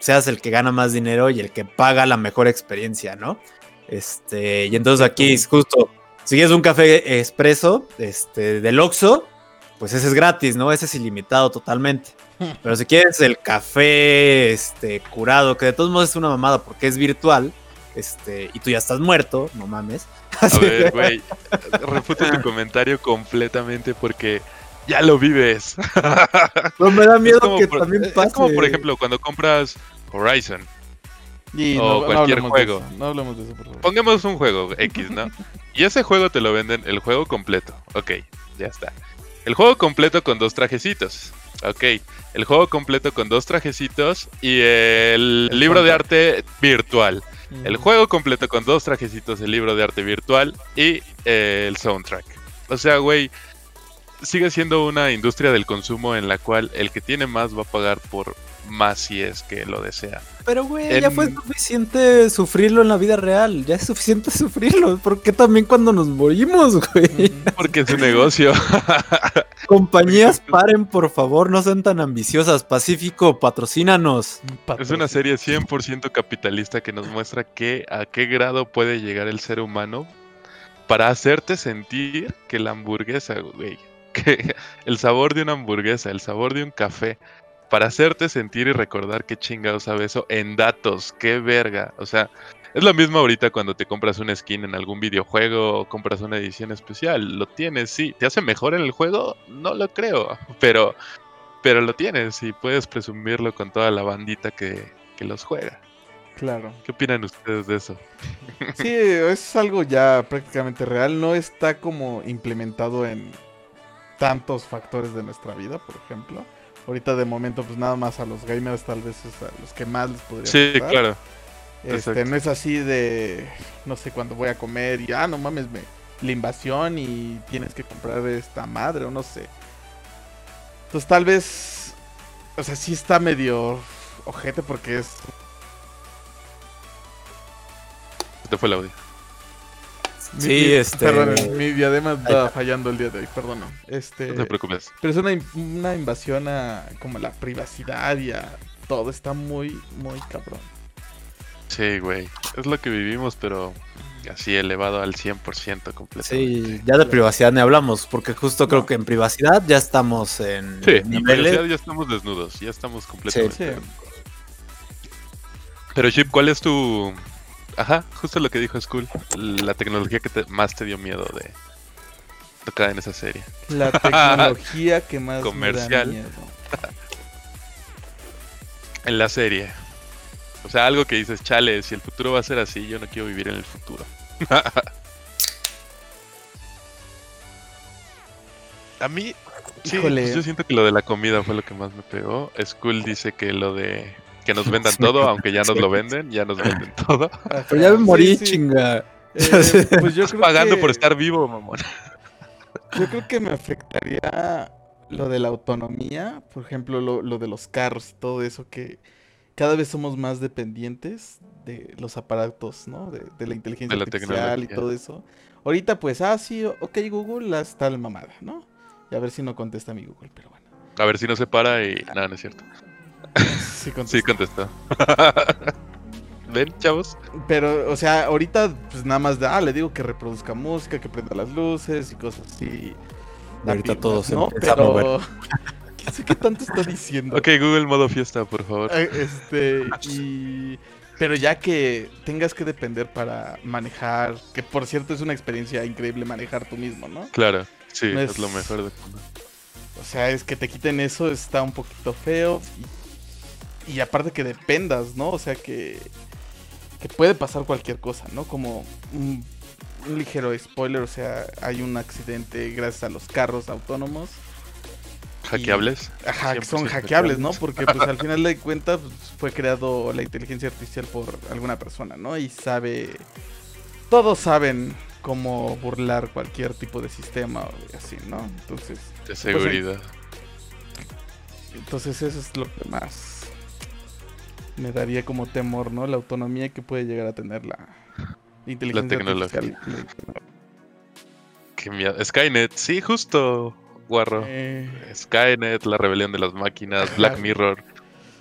seas el que gana más dinero y el que paga la mejor experiencia, ¿no? Este, y entonces aquí es justo, si es un café expreso este, del Oxxo, pues ese es gratis, ¿no? Ese es ilimitado totalmente. Pero si quieres el café este, curado, que de todos modos es una mamada porque es virtual, este, y tú ya estás muerto, no mames. A ver, güey, refuto tu comentario completamente porque ya lo vives. No me da miedo que también pase. Es como, por ejemplo, cuando compras Horizon. Y O no, no cualquier hablemos juego. De eso, no hablemos de eso, por favor. Pongamos un juego X, ¿no? Y ese juego te lo venden el juego completo. Ok, ya está. El juego completo con dos trajecitos. Ok, el juego completo con dos trajecitos y el El libro de arte virtual. El Mm. juego completo con dos trajecitos, el libro de arte virtual y eh, el soundtrack. O sea, güey, sigue siendo una industria del consumo en la cual el que tiene más va a pagar por más si es que lo desea. Pero, güey, ya fue suficiente sufrirlo en la vida real. Ya es suficiente sufrirlo. ¿Por qué también cuando nos morimos, güey? Porque es un negocio. Compañías, paren, por favor, no sean tan ambiciosas. Pacífico, patrocínanos. Es una serie 100% capitalista que nos muestra que a qué grado puede llegar el ser humano para hacerte sentir que la hamburguesa, güey, que el sabor de una hamburguesa, el sabor de un café, para hacerte sentir y recordar qué chingados sabe eso en datos, qué verga. O sea, es lo mismo ahorita cuando te compras una skin en algún videojuego o compras una edición especial. Lo tienes, sí. ¿Te hace mejor en el juego? No lo creo. Pero, pero lo tienes y puedes presumirlo con toda la bandita que, que los juega. Claro. ¿Qué opinan ustedes de eso? Sí, es algo ya prácticamente real. No está como implementado en tantos factores de nuestra vida, por ejemplo. Ahorita de momento, pues nada más a los gamers tal vez es a los que más les podría Sí, claro. Este, exacto. no es así de, no sé, cuando voy a comer y, ah, no mames, me, la invasión y tienes que comprar esta madre o no sé. Entonces tal vez, o sea, sí está medio ojete porque es... Se te fue el audio. Sí, mi- este- Perdón, mi diadema está fallando el día de hoy, perdón. Este, No te preocupes. pero es una, una invasión a como la privacidad y a todo. Está muy, muy cabrón. Sí, güey. Es lo que vivimos, pero así elevado al 100% completamente. Sí, ya de privacidad ni hablamos, porque justo creo que en privacidad ya estamos en Sí, en niveles. realidad ya estamos desnudos, ya estamos completamente. Sí. Pero Chip, ¿cuál es tu Ajá, justo lo que dijo Skull, la tecnología que te- más te dio miedo de tocar en esa serie? La tecnología que más Comercial. me da miedo. En la serie. O sea, algo que dices, chale, si el futuro va a ser así, yo no quiero vivir en el futuro. a mí, sí, pues yo siento que lo de la comida fue lo que más me pegó. Skull dice que lo de que nos vendan todo, aunque ya nos lo venden, ya nos venden todo. Pero ya me morí, sí. chinga. Eh, pues yo creo pagando que- por estar vivo, mamón. Yo creo que me afectaría lo de la autonomía, por ejemplo, lo, lo de los carros y todo eso, que cada vez somos más dependientes de los aparatos, ¿no? De, de la inteligencia De la artificial y todo eso. Ahorita, pues, ah, sí, ok, Google, haz tal mamada, ¿no? Y a ver si no contesta mi Google, pero bueno. A ver si no se para y. No, no es cierto. Sí contestó. ¿Ven, chavos? Pero, o sea, ahorita, pues nada más, de, ah, le digo que reproduzca música, que prenda las luces y cosas así. Ahorita todo se ¿no? empieza a mover. Pero... ¿Qué sé qué tanto está diciendo? Ok, Google modo fiesta, por favor. Eh, Este, y... Pero ya que tengas que depender para manejar, que por cierto es una experiencia increíble manejar tú mismo, ¿no? Claro, sí, No es... es- lo mejor de O sea, es que te quiten eso está un poquito feo. Y, y aparte que dependas, ¿no? O sea, que, que puede pasar cualquier cosa, ¿no? Como un, un ligero spoiler, o sea, hay un accidente gracias a los carros autónomos. hackeables. Ajá, que son 100% hackeables, ¿no? Porque pues al final de cuentas pues, fue creado la inteligencia artificial por alguna persona, ¿no? Y sabe... Todos saben cómo burlar cualquier tipo de sistema o así, ¿no? Entonces, De seguridad. entonces eso es lo que más me daría como temor, ¿no? La autonomía que puede llegar a tener la inteligencia tecnología. artificial. Qué miedo. Skynet, sí, justo, guarro. Eh, Skynet, la rebelión de las máquinas, Black Mirror.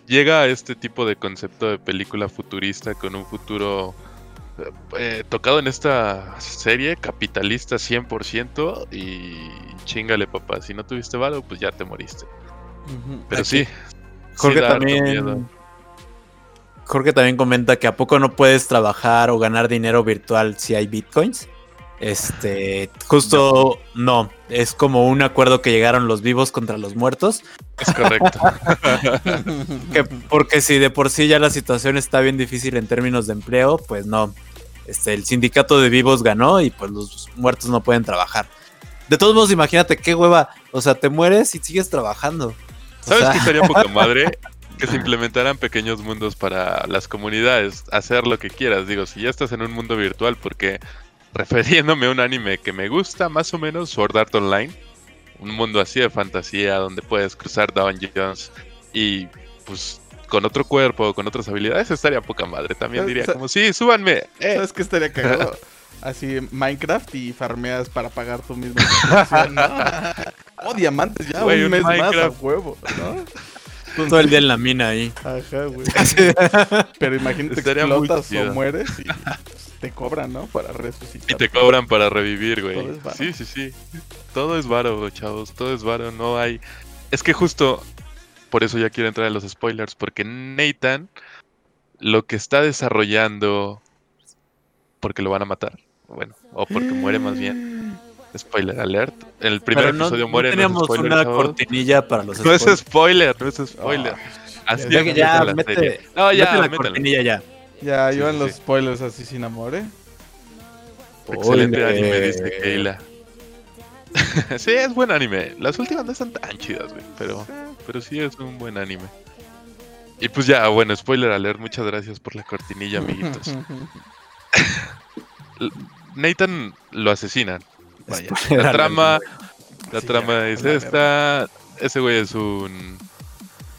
Llega a este tipo de concepto de película futurista con un futuro eh, tocado en esta serie, capitalista 100% y chingale papá, si no tuviste varo, pues ya te moriste. Pero sí. Jorge también... Jorge también comenta que a poco no puedes trabajar o ganar dinero virtual si hay bitcoins. Este, justo no. es como un acuerdo que llegaron los vivos contra los muertos. Es correcto. porque si de por sí ya la situación está bien difícil en términos de empleo, pues no. Este, el sindicato de vivos ganó y pues los muertos no pueden trabajar. De todos modos, imagínate qué hueva. O sea, te mueres y sigues trabajando. ¿Sabes qué sería poca madre? Que se implementaran pequeños mundos para las comunidades, hacer lo que quieras. Digo, si ya estás en un mundo virtual, porque refiriéndome a un anime que me gusta más o menos, Sword Art Online. Un mundo así de fantasía donde puedes cruzar dungeons y pues con otro cuerpo, con otras habilidades, estaría poca madre. También diría como, sí, súbanme. Eh". ¿Sabes qué estaría cagado? Así Minecraft y farmeas para pagar tu mismo. oh, diamantes ya, un mes más a huevo, ¿no? Todo el día en la mina ahí. Ajá, güey. Pero imagínate que explotas o mueres y te cobran, ¿no? Para resucitar. Y te cobran para revivir, güey. Sí, sí, sí. Todo es varo, chavos. Todo es varo. No hay. Es que justo por eso ya quiero entrar en los spoilers. Porque Nathan lo que está desarrollando. Porque lo van a matar. Bueno, o porque muere más bien. Spoiler alert. En el primer episodio muere. No teníamos una cortinilla para los spoilers. No es spoiler, no es spoiler. Así ya, ya, mete, no, ya, mete la cortinilla ya. Ya, iban los spoilers así sin amor, ¿eh? Excelente anime, dice Keila. sí, es buen anime. Las últimas no están tan chidas, güey. Pero, pero sí es un buen anime. Y pues ya, bueno, spoiler alert. Muchas gracias por la cortinilla, amiguitos. Nathan lo asesinan. Vaya. La trama, la trama es esta. Ese güey es un.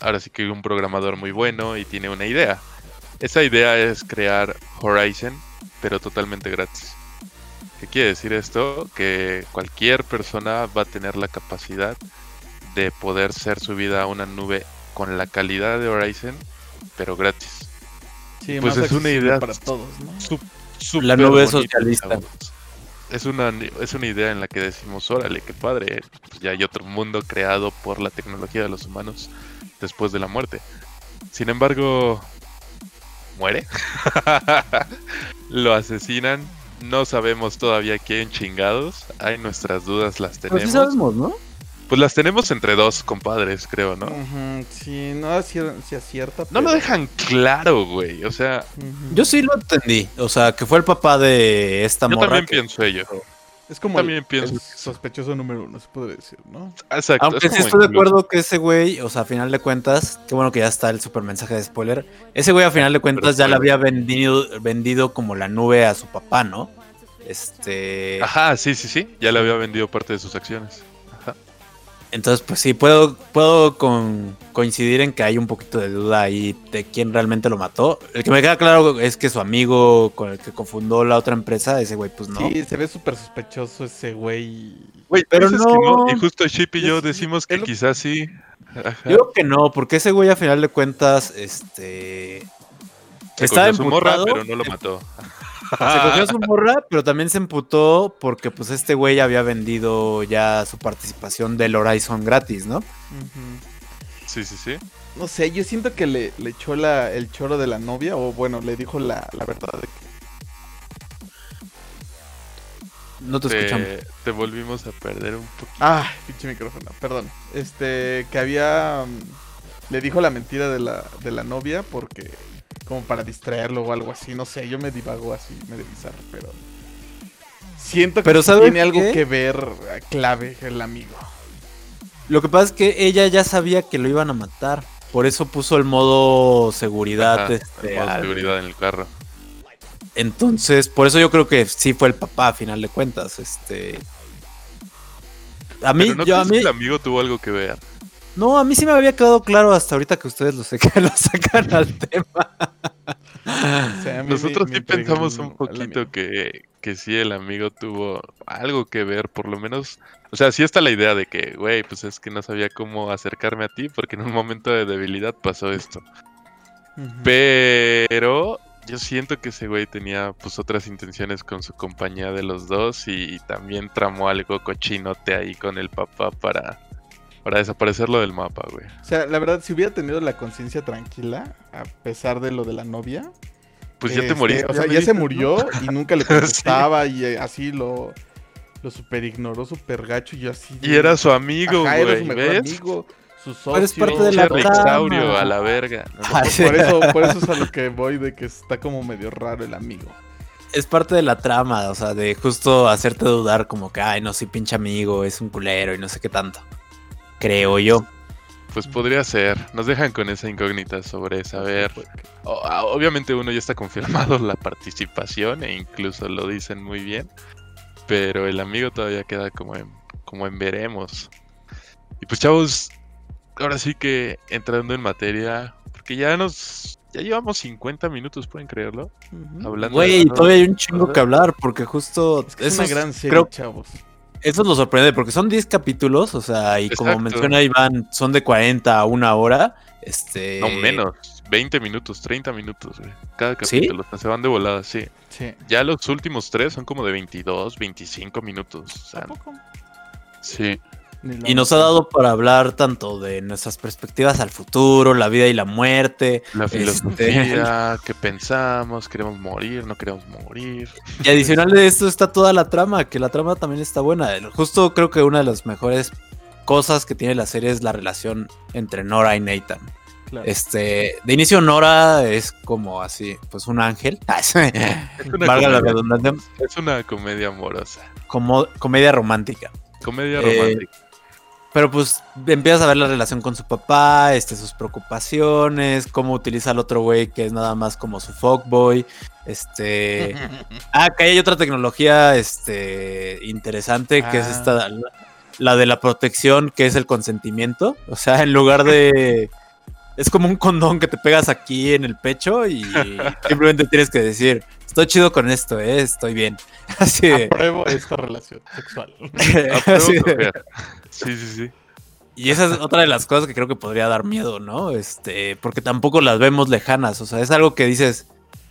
Ahora sí que un programador muy bueno y tiene una idea. Esa idea es crear Horizon, pero totalmente gratis. ¿Qué quiere decir esto? Que cualquier persona va a tener la capacidad de poder ser subida a una nube con la calidad de Horizon, pero gratis. Sí, pues es una idea para todos, ¿no? la nube socialista. Es una, es una idea en la que decimos, órale, qué padre, pues ya hay otro mundo creado por la tecnología de los humanos después de la muerte. Sin embargo, muere. lo asesinan. No sabemos todavía quién chingados. Hay nuestras dudas, las tenemos. Pues sí sabemos, ¿no? Pues las tenemos entre dos compadres, creo, ¿no? sí, no si acierta. No lo dejan claro, güey. O sea. Yo sí lo entendí. O sea, que fue el papá de esta Yo morra. También pienso ello. Es como También el, pienso sospechoso número uno, se puede decir, ¿no? Exacto. Aunque sí estoy de acuerdo que ese güey, o sea, a final de cuentas, qué bueno que ya está el super mensaje de spoiler. Ese güey, a final de cuentas, ya le había vendido, vendido como la nube a su papá, ¿no? Este. Ajá, sí, sí, sí. Ya le había vendido parte de sus acciones. Entonces, pues sí, puedo, puedo coincidir en que hay un poquito de duda ahí de quién realmente lo mató. El que me queda claro es que su amigo con el que confundó la otra empresa, ese güey, pues no. Sí, se ve súper sospechoso ese güey. Güey, pero no. Y justo Chip y yo decimos que quizás sí. Yo creo que no, porque ese güey a final de cuentas, este... Se estaba su morra, pero no lo mató. Se cogió a su morra, pero también se emputó porque pues este güey había vendido ya su participación del Horizon gratis, ¿no? Sí, sí, sí. No sé, yo siento que le, echó la, el choro de la novia, o bueno, le dijo la, verdad de que... No te, escuchamos. Te volvimos a perder un poquito. Ah, pinche micrófono, perdón. Este, que había... Mm, le dijo la mentira de la, de la novia porque como para distraerlo o algo así, no sé, yo me divago así, me bizarro, pero siento que tiene algo que ver eh, clave el amigo. Lo que pasa es que ella ya sabía que lo iban a matar, por eso puso el modo seguridad, este, el modo seguridad en el carro. Entonces, por eso yo creo que sí fue el papá a final de cuentas, este a mí, yo, a mí... el amigo tuvo algo que ver. No, a mí sí me había quedado claro hasta ahorita que ustedes lo, lo sacan al tema. Nosotros sí pensamos un poquito que, que sí el amigo tuvo algo que ver, por lo menos. O sea, sí está la idea de que, güey, pues es que no sabía cómo acercarme a ti porque en un momento de debilidad pasó esto. Pero yo siento que ese güey tenía pues otras intenciones con su compañía de los dos y, también tramó algo cochinote ahí con el papá para, para desaparecerlo del mapa, güey. O sea, la verdad, si hubiera tenido la conciencia tranquila, a pesar de lo de la novia. Pues ya te morí. Este, o sea, ya, se murió y nunca le contestaba y eh, así lo, lo super ignoró, super gacho y así. Y era su amigo, güey. Era su mejor amigo su socio. es parte de la trama. a la verga. por, eso, por eso es a lo que voy de que está como medio raro el amigo. Es parte de la trama, o sea, de justo hacerte dudar como que, ay, no, sí, pinche amigo, es un culero y no sé qué tanto. Creo yo. Pues podría ser. Nos dejan con esa incógnita sobre saber. Obviamente uno ya está confirmado la participación e incluso lo dicen muy bien. Pero el amigo todavía queda como en, como en veremos. Y pues chavos, ahora sí que entrando en materia, porque ya nos ya llevamos 50 minutos, pueden creerlo. Hablando Güey, todavía hay un chingo que hablar, porque justo. Es, una gran serie, chavos. Eso nos sorprende, porque son 10 capítulos, o sea, y como menciona Iván, son de 40 a una hora. Este... No, menos. 20 minutos, 30 minutos, güey. Cada capítulo. Se van de volada, sí. sí. Ya los últimos tres son como de 22, 25 minutos. O sea, Sí. Y nos ha dado para hablar tanto de nuestras perspectivas al futuro, la vida y la muerte. La este, filosofía, qué pensamos, queremos morir, no queremos morir. Y adicional de esto está toda la trama, que la trama también está buena. Justo creo que una de las mejores cosas que tiene la serie es la relación entre Nora y Nathan. Este, de inicio Nora es como así, pues un ángel. Es una, comedia, es una comedia amorosa. Como comedia romántica. Comedia romántica. Pero pues empiezas a ver la relación con su papá, este, sus preocupaciones, cómo utiliza al otro güey que es nada más como su fuckboy. Este. ah, que hay otra tecnología este, interesante que es ah. esta. La, de la protección, que es el consentimiento. O sea, en lugar de. Es como un condón que te pegas aquí en el pecho y simplemente tienes que decir, estoy chido con esto, ¿eh? estoy bien. Así Apruebo esta relación sexual. Así Sí, sí, sí. Y esa es otra de las cosas que creo que podría dar miedo, ¿no? Este, porque tampoco las vemos lejanas. O sea, es algo que dices,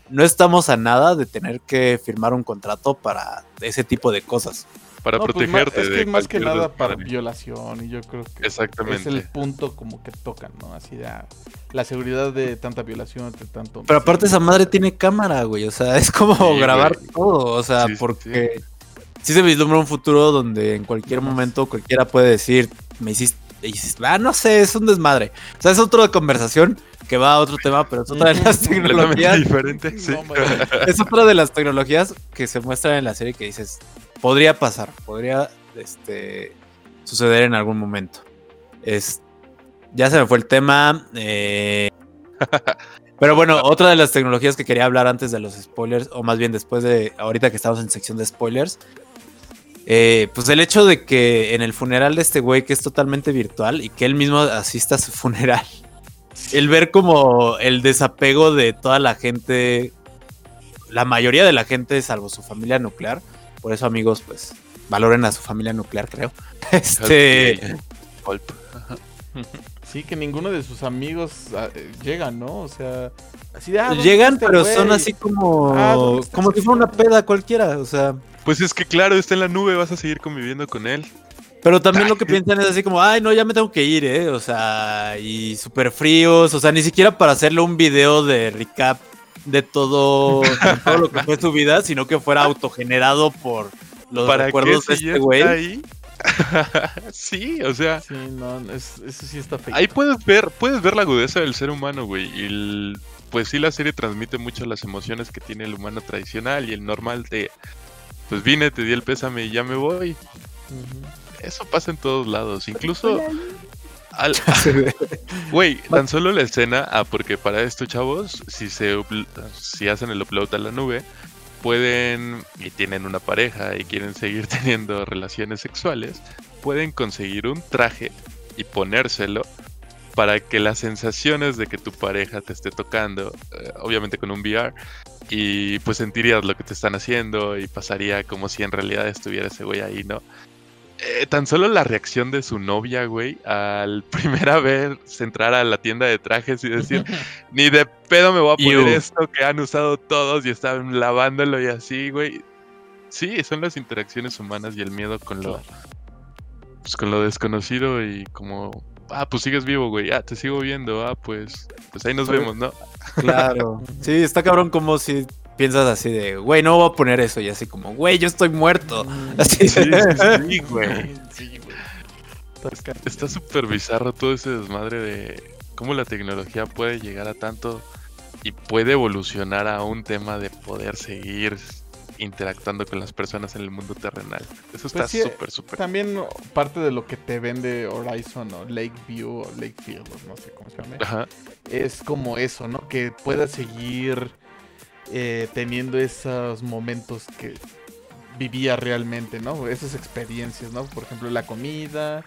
no estamos a nada de tener que firmar un contrato para ese tipo de cosas. Para pues, protegerte. es que más que nada para violación. Y yo creo que Exactamente. es el punto como que tocan, ¿no? Así de ah, la seguridad de tanta violación, de tanto. Pero aparte, esa madre tiene cámara, güey. O sea, es como grabar todo. O sea, porque sí se vislumbra un futuro donde en cualquier momento cualquiera puede decir, me hiciste, ah, no sé, es un desmadre. O sea, es otra conversación que va a otro tema, pero es otra de las tecnologías. diferente, es otra de las tecnologías que se muestran en la serie que dices, podría pasar, podría este, suceder en algún momento. Es, ya se me fue el tema. Eh, pero bueno, otra de las tecnologías que quería hablar antes de los spoilers, o más bien después de, ahorita que estamos en sección de spoilers, eh, pues el hecho de que en el funeral de este güey, que es totalmente virtual y que él mismo asista a su funeral, el ver como el desapego de toda la gente, la mayoría de la gente, salvo su familia nuclear, por eso amigos, pues valoren a su familia nuclear, creo. Este... Sí, que ninguno de sus amigos ah, llega, ¿no? O sea, así de, ah, Llegan, este pero son así como, ah, como si fuera una peda cualquiera, o sea. Pues es que claro, está en la nube, vas a seguir conviviendo con él. Pero también lo que piensan es así como, ay, no, ya me tengo que ir, ¿eh? O sea, y súper fríos, o sea, ni siquiera para hacerle un video de recap de todo, todo lo que fue su vida, sino que fuera autogenerado por los recuerdos de este güey. sí, o sea. Sí, no, eso sí está feo. Ahí puedes ver, puedes ver la agudeza del ser humano, güey. Y pues sí, la serie transmite mucho las emociones que tiene el humano tradicional y el normal de. Pues vine, te di el pésame y ya me voy. Eso pasa en todos lados. Incluso. Güey, tan solo la escena. Ah, porque para esto, chavos, si se si hacen el upload a la nube, pueden, y tienen una pareja y quieren seguir teniendo relaciones sexuales, pueden conseguir un traje y ponérselo para que las sensaciones de que tu pareja te esté tocando, eh, obviamente con un VR, y pues sentirías lo que te están haciendo y pasaría como si en realidad estuviera ese güey ahí, ¿no? Eh, tan solo la reacción de su novia, güey, al primera vez entrar a la tienda de trajes y decir, ni de pedo me voy a poner Ew. esto que han usado todos y están lavándolo y así, güey. Sí, son las interacciones humanas y el miedo con lo, pues, con lo desconocido y como, ah, pues sigues vivo, güey, ah, te sigo viendo, ah, pues, pues ahí nos vemos, ¿no? Claro. Sí, está cabrón como si piensas así de, güey, no voy a poner eso. Y así como, güey, yo estoy muerto. Así. Sí, güey. Sí, güey. Está- súper bizarro todo ese desmadre de cómo la tecnología puede llegar a tanto y puede evolucionar a un tema de poder seguir interactuando con las personas en el mundo terrenal. Eso está Pues sí, súper, súper. También parte de lo que te vende Horizon o Lakeview o Lakefield, o no sé cómo se llama, Ajá. es como eso, ¿no? Que puedas seguir eh, teniendo esos momentos que vivía realmente, ¿no? Esas experiencias, ¿no? Por ejemplo, la comida,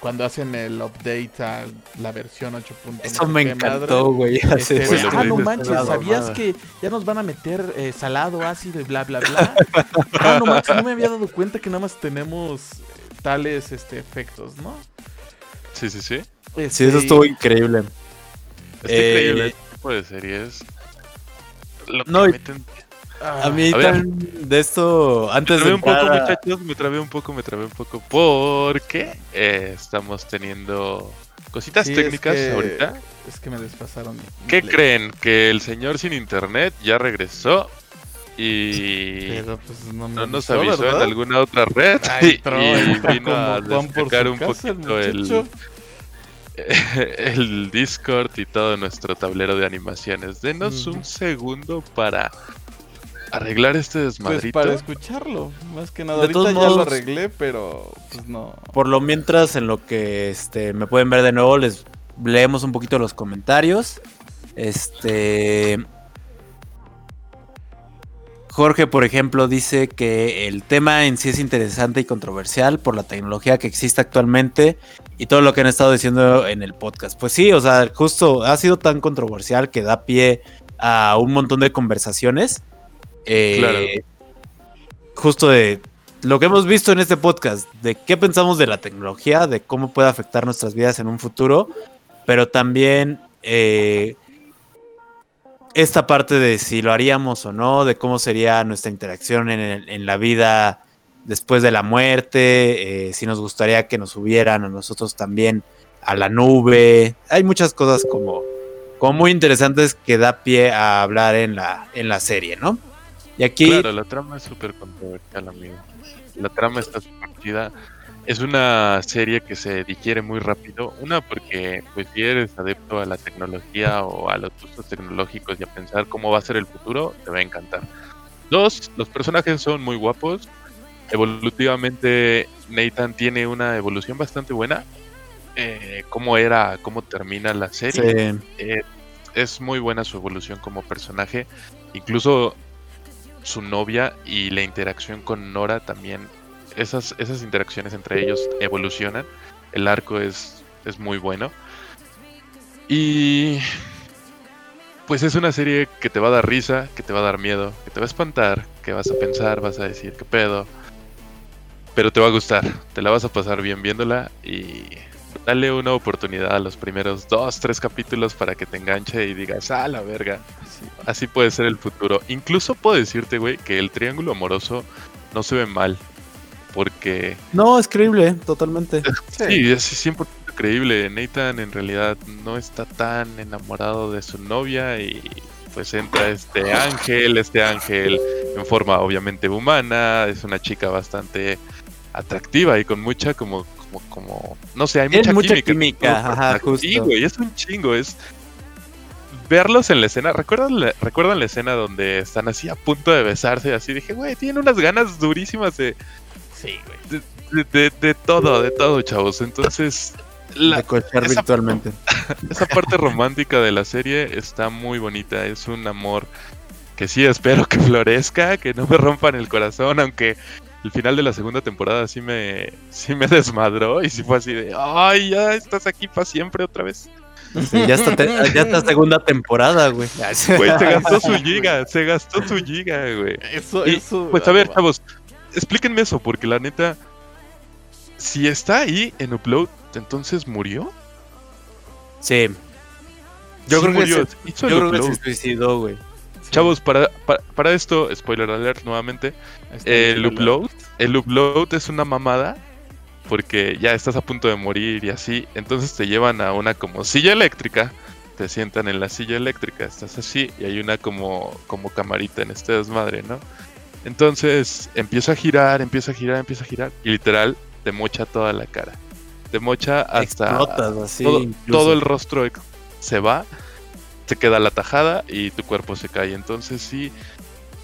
cuando hacen el update a la versión 8. Eso me encantó, güey. Este, ah, no manches, ¿sabías que ya nos van a meter eh, salado, ácido y bla, bla, bla? ah, no manches, no me había dado cuenta que nada más tenemos eh, tales este, efectos, ¿no? Sí, sí, sí. Sí, Este, eso estuvo increíble. Eh, increíble este tipo de series. Lo que No, y- meten- ah, A mí A también de esto, Me antes de trabé un poco, muchachos, me trabé un poco, me trabé un poco, porque eh, estamos teniendo cositas sí, es técnicas que- ahorita. Es que me despasaron. ¿Qué play. creen? Que el señor sin internet ya regresó y Pero pues no, me no nos avisó, avisó en alguna otra red y, vino a su un poquito el. el Discord y todo nuestro tablero de animaciones. Denos un segundo para arreglar este Pues desmadrito. para escucharlo, más que nada. De Ahorita todos ya lo modos- arreglé, pero pues no. Por lo mientras, en lo que este, me pueden ver de nuevo, les leemos un poquito los comentarios. Este. Jorge, por ejemplo, dice que el tema en sí es interesante y controversial por la tecnología que existe actualmente y todo lo que han estado diciendo en el podcast. Pues sí, o sea, justo ha sido tan controversial que da pie a un montón de conversaciones. Eh, Claro. Justo de lo que hemos visto en este podcast, de qué pensamos de la tecnología, de cómo puede afectar nuestras vidas en un futuro, pero también eh, esta parte de si lo haríamos o no, de cómo sería nuestra interacción en, el- en la vida después de la muerte, eh, si nos gustaría que nos subieran a nosotros también a la nube. Hay muchas cosas como, como muy interesantes que da pie a hablar en la, en la serie, ¿no? Y aquí... Claro, la trama es súper controversial, amigo. La trama está súper chida. Es una serie que se digiere muy rápido. Una, porque pues si eres adepto a la tecnología o a los usos tecnológicos y a pensar cómo va a ser el futuro, te va a encantar. Dos, los personajes son muy guapos. Evolutivamente, Nathan tiene una evolución bastante buena. Eh, cómo era, cómo termina la serie. sí. Eh, es muy buena su evolución como personaje. Incluso su novia y la interacción con Nora también. Esas, esas interacciones entre ellos evolucionan. El arco es, es muy bueno. Y pues es una serie que te va a dar risa, que te va a dar miedo, que te va a espantar, que vas a pensar, vas a decir qué pedo. Pero te va a gustar, te la vas a pasar bien viéndola y dale una oportunidad a los primeros dos, tres capítulos para que te enganche y digas, ah, la verga, así puede ser el futuro. Incluso puedo decirte, güey, que el triángulo amoroso no se ve mal, porque No, es creíble, totalmente. sí, es 100% creíble. Nathan en realidad no está tan enamorado de su novia y pues entra este ángel, este ángel en forma obviamente humana, es una chica bastante atractiva y con mucha como como como no sé, hay mucha, mucha química. ajá. Sí, güey, es un chingo, es verlos en la escena. ¿Recuerdan la, ¿Recuerdan la escena donde están así a punto de besarse? Así dije, güey, tienen unas ganas durísimas de, Sí, güey. de, de- de todo, de todo, chavos. Entonces, la, de esa- virtualmente. esa parte romántica de la serie está muy bonita. Es un amor que sí espero que florezca, que no me rompan el corazón, aunque el final de la segunda temporada sí me, sí me desmadró y sí fue así de, ay, ya estás aquí para siempre otra vez. Sí, ya, está te- ya está segunda temporada, güey. Güey, se gastó su giga, se gastó su giga, güey. Eso, Y, eso. pues a ver, ah, chavos, explíquenme eso, porque la neta, si está ahí en upload, entonces murió. Sí. Yo Sí creo murió, que se, hizo yo creo que se suicidó, güey. Chavos, para, para, para esto, spoiler alert nuevamente, el upload, el upload es una mamada porque ya estás a punto de morir y así, entonces te llevan a una como silla eléctrica, te sientan en la silla eléctrica, estás así y hay una como, como camarita en este desmadre, ¿no? Entonces empieza a girar, empieza a girar, empieza a girar y literal te mocha toda la cara. Te mocha hasta Explotas así. todo, el rostro se va, te queda la tajada y tu cuerpo se cae. Entonces sí,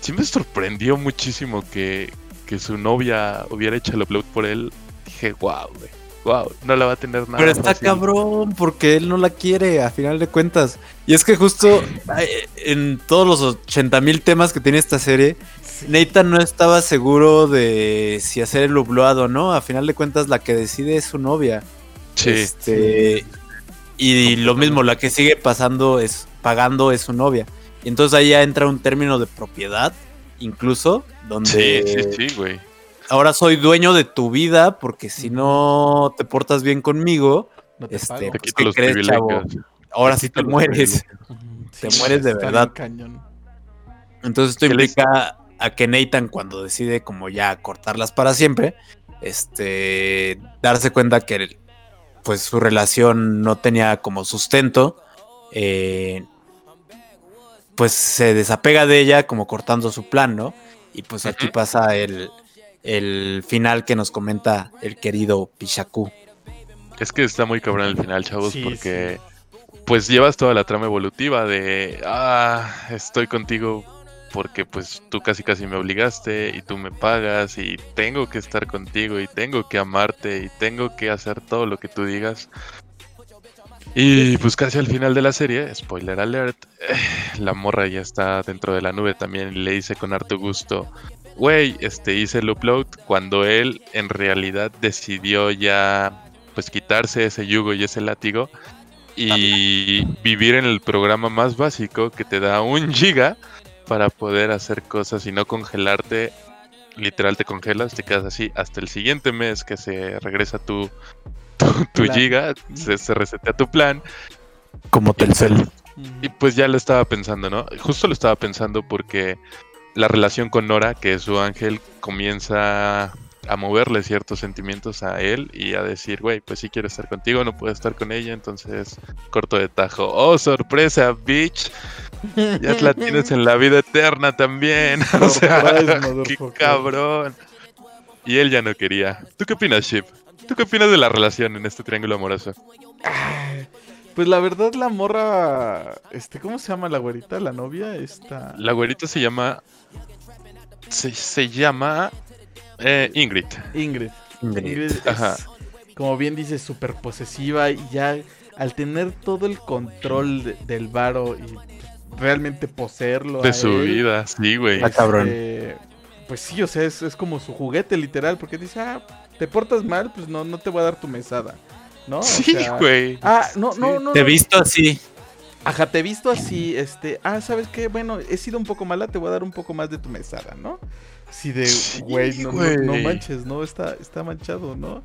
sí me sorprendió muchísimo que, que su novia hubiera hecho el upload por él. Dije, wow, güey, wow, no la va a tener nada. Pero está fácil". cabrón porque él no la quiere, a final de cuentas. Y es que justo en todos los 80 mil temas que tiene esta serie, Nathan no estaba seguro de si hacer el upload o no. A final de cuentas, la que decide es su novia. Sí, Este, y lo mismo, la que sigue pasando es pagando es su novia. Y entonces ahí ya entra un término de propiedad, incluso, sí, donde sí, sí, güey. ahora soy dueño de tu vida porque si no te portas bien conmigo, No te este. Te pues, quito ¿qué los crees, chavo? ahora sí te mueres. Te sí, mueres de verdad. cañón. Entonces esto ¿Qué les- implica a que Nathan cuando decide como ya cortarlas para siempre, este, darse cuenta que pues su relación no tenía como sustento, eh, pues se desapega de ella como cortando su plan, ¿no? Y pues aquí pasa el, el final que nos comenta el querido Pichaku. Es que está muy cabrón el final, chavos, Sí, porque pues llevas toda la trama evolutiva de, ah, estoy contigo porque pues tú casi casi me obligaste y tú me pagas y tengo que estar contigo y tengo que amarte y tengo que hacer todo lo que tú digas. Y pues casi al final de la serie, spoiler alert, la morra ya está dentro de la nube también y le dice con harto gusto, güey, este hice el upload cuando él en realidad decidió ya pues quitarse ese yugo y ese látigo y vivir en el programa más básico que te da un giga para poder hacer cosas y no congelarte. Literal te congelas, te quedas así hasta el siguiente mes que se regresa tu, tu, tu giga, se, se resetea tu plan Como Telcel. Ujú. y pues ya lo estaba pensando, ¿no? Justo lo estaba pensando porque la relación con Nora, que es su ángel, comienza a moverle ciertos sentimientos a él y a decir, güey, pues sí quiero estar contigo, no puedo estar con ella, entonces corto de tajo. Oh, sorpresa, bitch. Ya la tienes en la vida eterna también. o sea, qué cabrón. Y él ya no quería. ¿Tú qué opinas, Ship? ¿Tú qué opinas de la relación en este triángulo amoroso? Pues la verdad, la morra. Este, ¿cómo se llama la güerita? La novia, esta. La güerita se llama. Se, se llama. Eh, Ingrid. Ingrid. Ingrid. Ingrid es, Ajá. como bien dice, súper posesiva y ya al tener todo el control de- del varo y realmente poseerlo. De a su él, vida, sí, güey. Ah, cabrón. este, Pues sí, o sea, es, es como su juguete literal, porque dice, ah, te portas mal, pues no, no te voy a dar tu mesada. ¿No? O Sí, sea, güey. Ah, no, no, no. Te he no. visto así. Ajá, te he visto así, este, ah, ¿sabes qué? Bueno, he sido un poco mala, te voy a dar un poco más de tu mesada, ¿no? Así de, Sí, güey, no, no, no manches, ¿no? Está, está manchado, ¿no?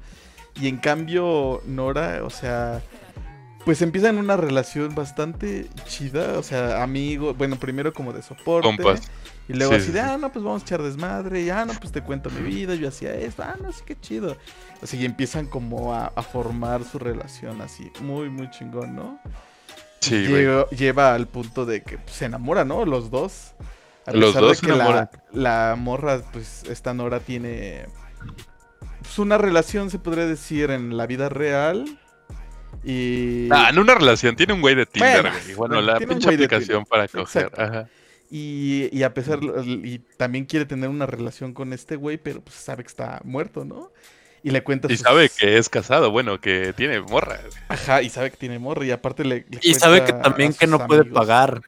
Y en cambio, Nora, o sea, pues empiezan una relación bastante chida, o sea, amigo, bueno, primero como de soporte. Compas. Y luego Sí, así sí, de, ah, no, pues vamos a echar desmadre, y ah, no, pues te cuento mi vida, yo hacía esto, ah, no, sí, qué chido. Así, y empiezan como a, a formar su relación así, muy, muy chingón, ¿no? Sí, lleva al punto de que pues, se enamoran, ¿no? Los dos. A Los pesar de dos se que la- morra, pues, esta Nora tiene pues, una relación, se podría decir, en la vida real. Y, Ah, no una relación, tiene un güey de Tinder, Bueno, güey. Bueno, bueno, la pinche de aplicación para coger. Ajá. y, y a pesar, y también quiere tener una relación con este güey, pero pues sabe que está muerto, ¿no? Y le cuenta Y sus- sabe que es casado, bueno, que tiene morra. güey. Ajá, y sabe que tiene morra, y aparte le, le Y sabe que también que no puede pagar.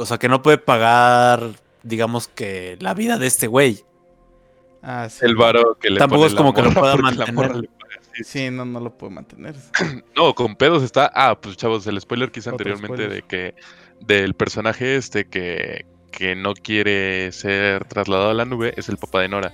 O sea, que no puede pagar, digamos que la vida de este güey. Ah, sí. El varo que le Tampoco pone es la como que lo pueda mantener. Sí, no, no lo puede mantener. No, con pedos está. Ah, pues chavos, el spoiler que hice Otro anteriormente spoiler. de que del personaje este que, que no quiere ser trasladado a la nube es el papá de Nora.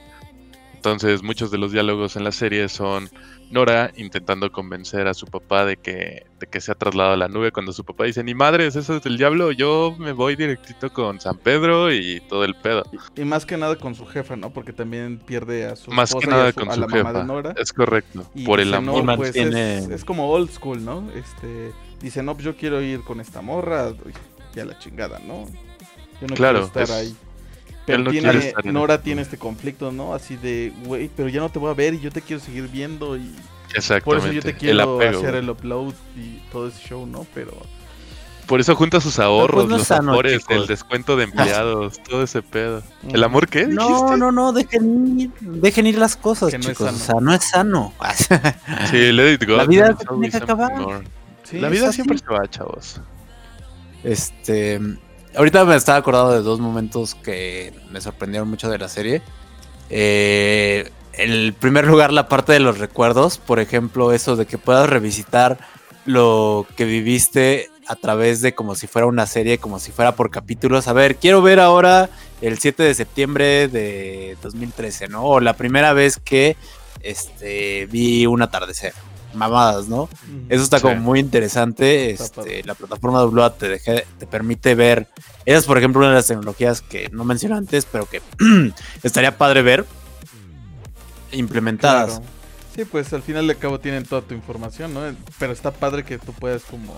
Entonces muchos de los diálogos en la serie son Nora intentando convencer a su papá de que, de que se ha trasladado a la nube cuando su papá dice, ni madres, eso es del diablo, yo me voy directito con San Pedro y todo el pedo. Y, más que nada con su jefa, ¿no? Porque también pierde a su Más que nada con su jefa. Es correcto, por el amor. pues es, como old school, ¿no? Este, dice, no, pues yo quiero ir con esta morra, y a la chingada, ¿no? Yo no claro, quiero estar ahí. Pero tiene, Nora tiene este conflicto, ¿no? Así de, güey, pero ya no te voy a ver y yo te quiero seguir viendo y por eso yo te quiero hacer el upload y todo ese show, ¿no? Pero por eso junta sus ahorros, los amores, el descuento de empleados, todo ese pedo. ¿El amor qué? No, no, no, dejen ir, dejen ir las cosas, chicos. o sea, no es sano. sí, let it go. La vida tiene que acabar. la vida siempre se va, chavos. Este, ahorita me estaba acordando de dos momentos que me sorprendieron mucho de la serie. Eh, en primer lugar, la parte de los recuerdos, por ejemplo, eso de que puedas revisitar lo que viviste a través de como si fuera una serie, como si fuera por capítulos. A ver, quiero ver ahora el 7 de septiembre de 2013, ¿no? O la primera vez que este, vi un atardecer. Mamadas, ¿no? Eso está como muy interesante. Este, la plataforma de Upload te, te permite ver. Esa es, por ejemplo, una de las tecnologías que no mencioné antes, pero que estaría padre ver implementadas. Sí, pues al final de cabo tienen toda tu información, ¿no? Pero está padre que tú puedas como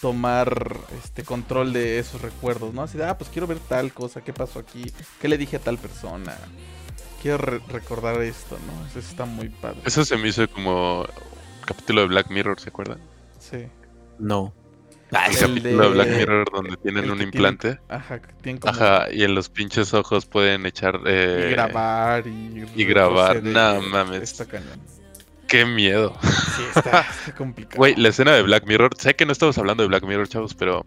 tomar este control de esos recuerdos, ¿no? Así de, ah, pues quiero ver tal cosa, qué pasó aquí, qué le dije a tal persona. Quiero recordar esto, ¿no? Eso está muy padre. Eso se me hizo como capítulo de Black Mirror, ¿se acuerdan? Sí. No. El, capítulo de... Black Mirror donde tienen un implante. ajá, ajá, y en los pinches ojos pueden echar. Eh, y grabar y. Y grabar, no mames. Está cañón. Qué miedo. Sí, está, complicado. Güey, la escena de Black Mirror. Sé que no estamos hablando de Black Mirror, chavos, pero.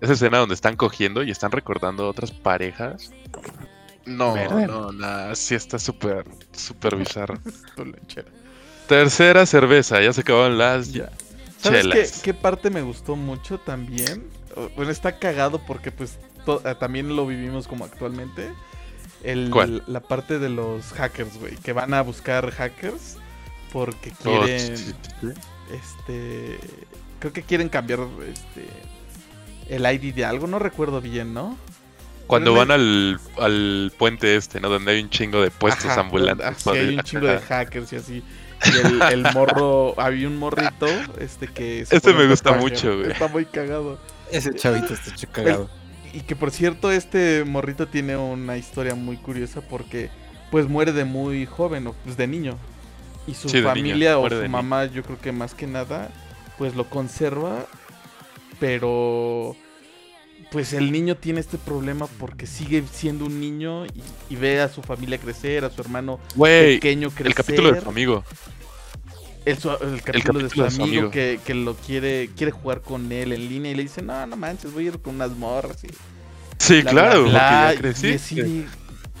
Esa escena donde están cogiendo y están recordando a otras parejas. No, no, nada. Sí está súper, súper bizarro. Tercera cerveza, ya se acabaron las. Ya. ¿Sabes qué, qué, parte me gustó mucho también? Bueno, está cagado porque pues eh, también lo vivimos como actualmente. El, La parte de los hackers, güey, que van a buscar hackers porque oh, quieren... este... Creo que quieren cambiar este el ID de algo, no recuerdo bien, ¿no? Cuando van al, al, puente este, ¿no? Donde hay un chingo de puestos ambulantes. Sí, hay un chingo de hackers y así. Y el, morro, había un morrito, este que... Este me gusta mucho, güey. Está muy cagado. Ese chavito está cagado. y que por cierto, este morrito tiene una historia muy curiosa porque pues muere de muy joven, o pues de niño. Y su familia o su mamá, yo creo que más que nada, pues lo conserva, pero pues el niño tiene este problema porque sigue siendo un niño y, ve a su familia crecer, a su hermano pequeño crecer. El capítulo de su amigo. El, capítulo, de su, amigo, Que, lo quiere quiere jugar con él en línea y le dice, no, no manches, voy a ir con unas morras. Y sí, claro, bla, y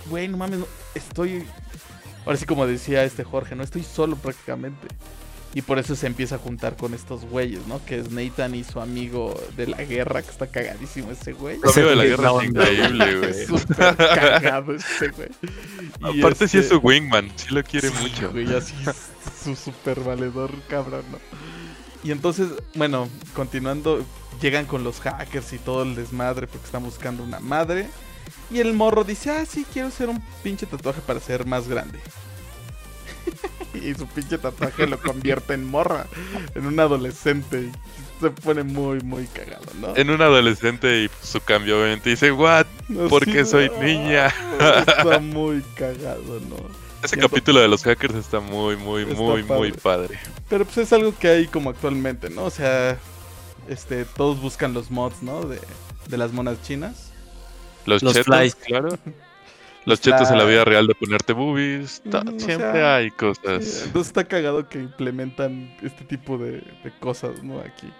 güey, no mames, estoy... Ahora sí como decía este Jorge, no estoy solo prácticamente. Y por eso se empieza a juntar con estos güeyes, ¿no? Que es Nathan y su amigo de la guerra, que está cagadísimo ese güey. Su amigo de la guerra es increíble, güey. Súper cagado ese güey. Aparte sí es este su wingman, sí lo quiere mucho. Güey, así su super valedor cabrón, ¿no? Y entonces, bueno, continuando, llegan con los hackers y todo el desmadre porque están buscando una madre. Y el morro dice, ah, sí, quiero hacer un pinche tatuaje para ser más grande. Y su pinche tatuaje lo convierte en morra, en un adolescente. Se pone muy, muy cagado, ¿no? En un adolescente y su cambio obviamente dice, what? Porque soy niña. Está muy cagado, ¿no? Ese capítulo de los hackers está muy, muy, muy, muy padre. Pero pues es algo que hay como actualmente, ¿no? O sea, este, todos buscan los mods, ¿no? De, de las monas chinas. Los, los chetos, claro. Los chetos en la vida real de ponerte boobies. siempre hay cosas. entonces está cagado que implementan este tipo de, cosas, ¿no? Aquí.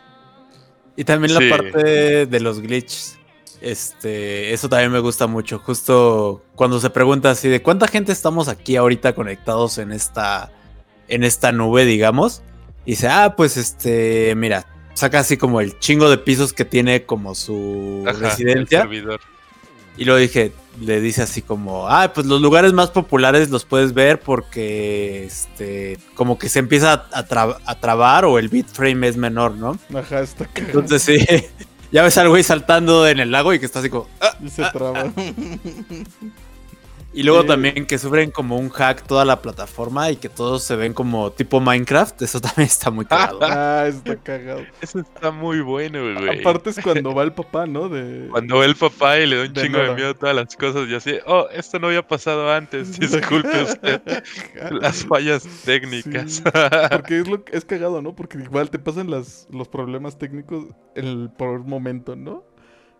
Y también la parte de los glitches. Este, eso también me gusta mucho. Justo cuando se pregunta así de cuánta gente estamos aquí ahorita conectados en esta, en esta nube, digamos. Y dice, ah, pues este, mira, saca así como el chingo de pisos que tiene como su residencia. Y luego dije, le dice así como, ah, pues los lugares más populares los puedes ver porque, este, como que se empieza a, tra- a trabar o el bitframe es menor, ¿no? Ajá, está cagado. Entonces sí, ya ves al güey saltando en el lago y que está así como... "Ah". Y se traba. Y luego Sí. también que sufren como un hack toda la plataforma y que todos se ven como tipo Minecraft, eso también está muy cagado. ah, está cagado. Eso está muy bueno, güey. Aparte es cuando va el papá, ¿no? De... Cuando ve el papá y le da un De chingo de miedo a todas las cosas y así, oh, esto no había pasado antes, disculpe usted las fallas técnicas. Sí, Porque es, lo, que- es cagado, ¿no? Porque igual te pasan las, los problemas técnicos en el, por un momento, ¿no?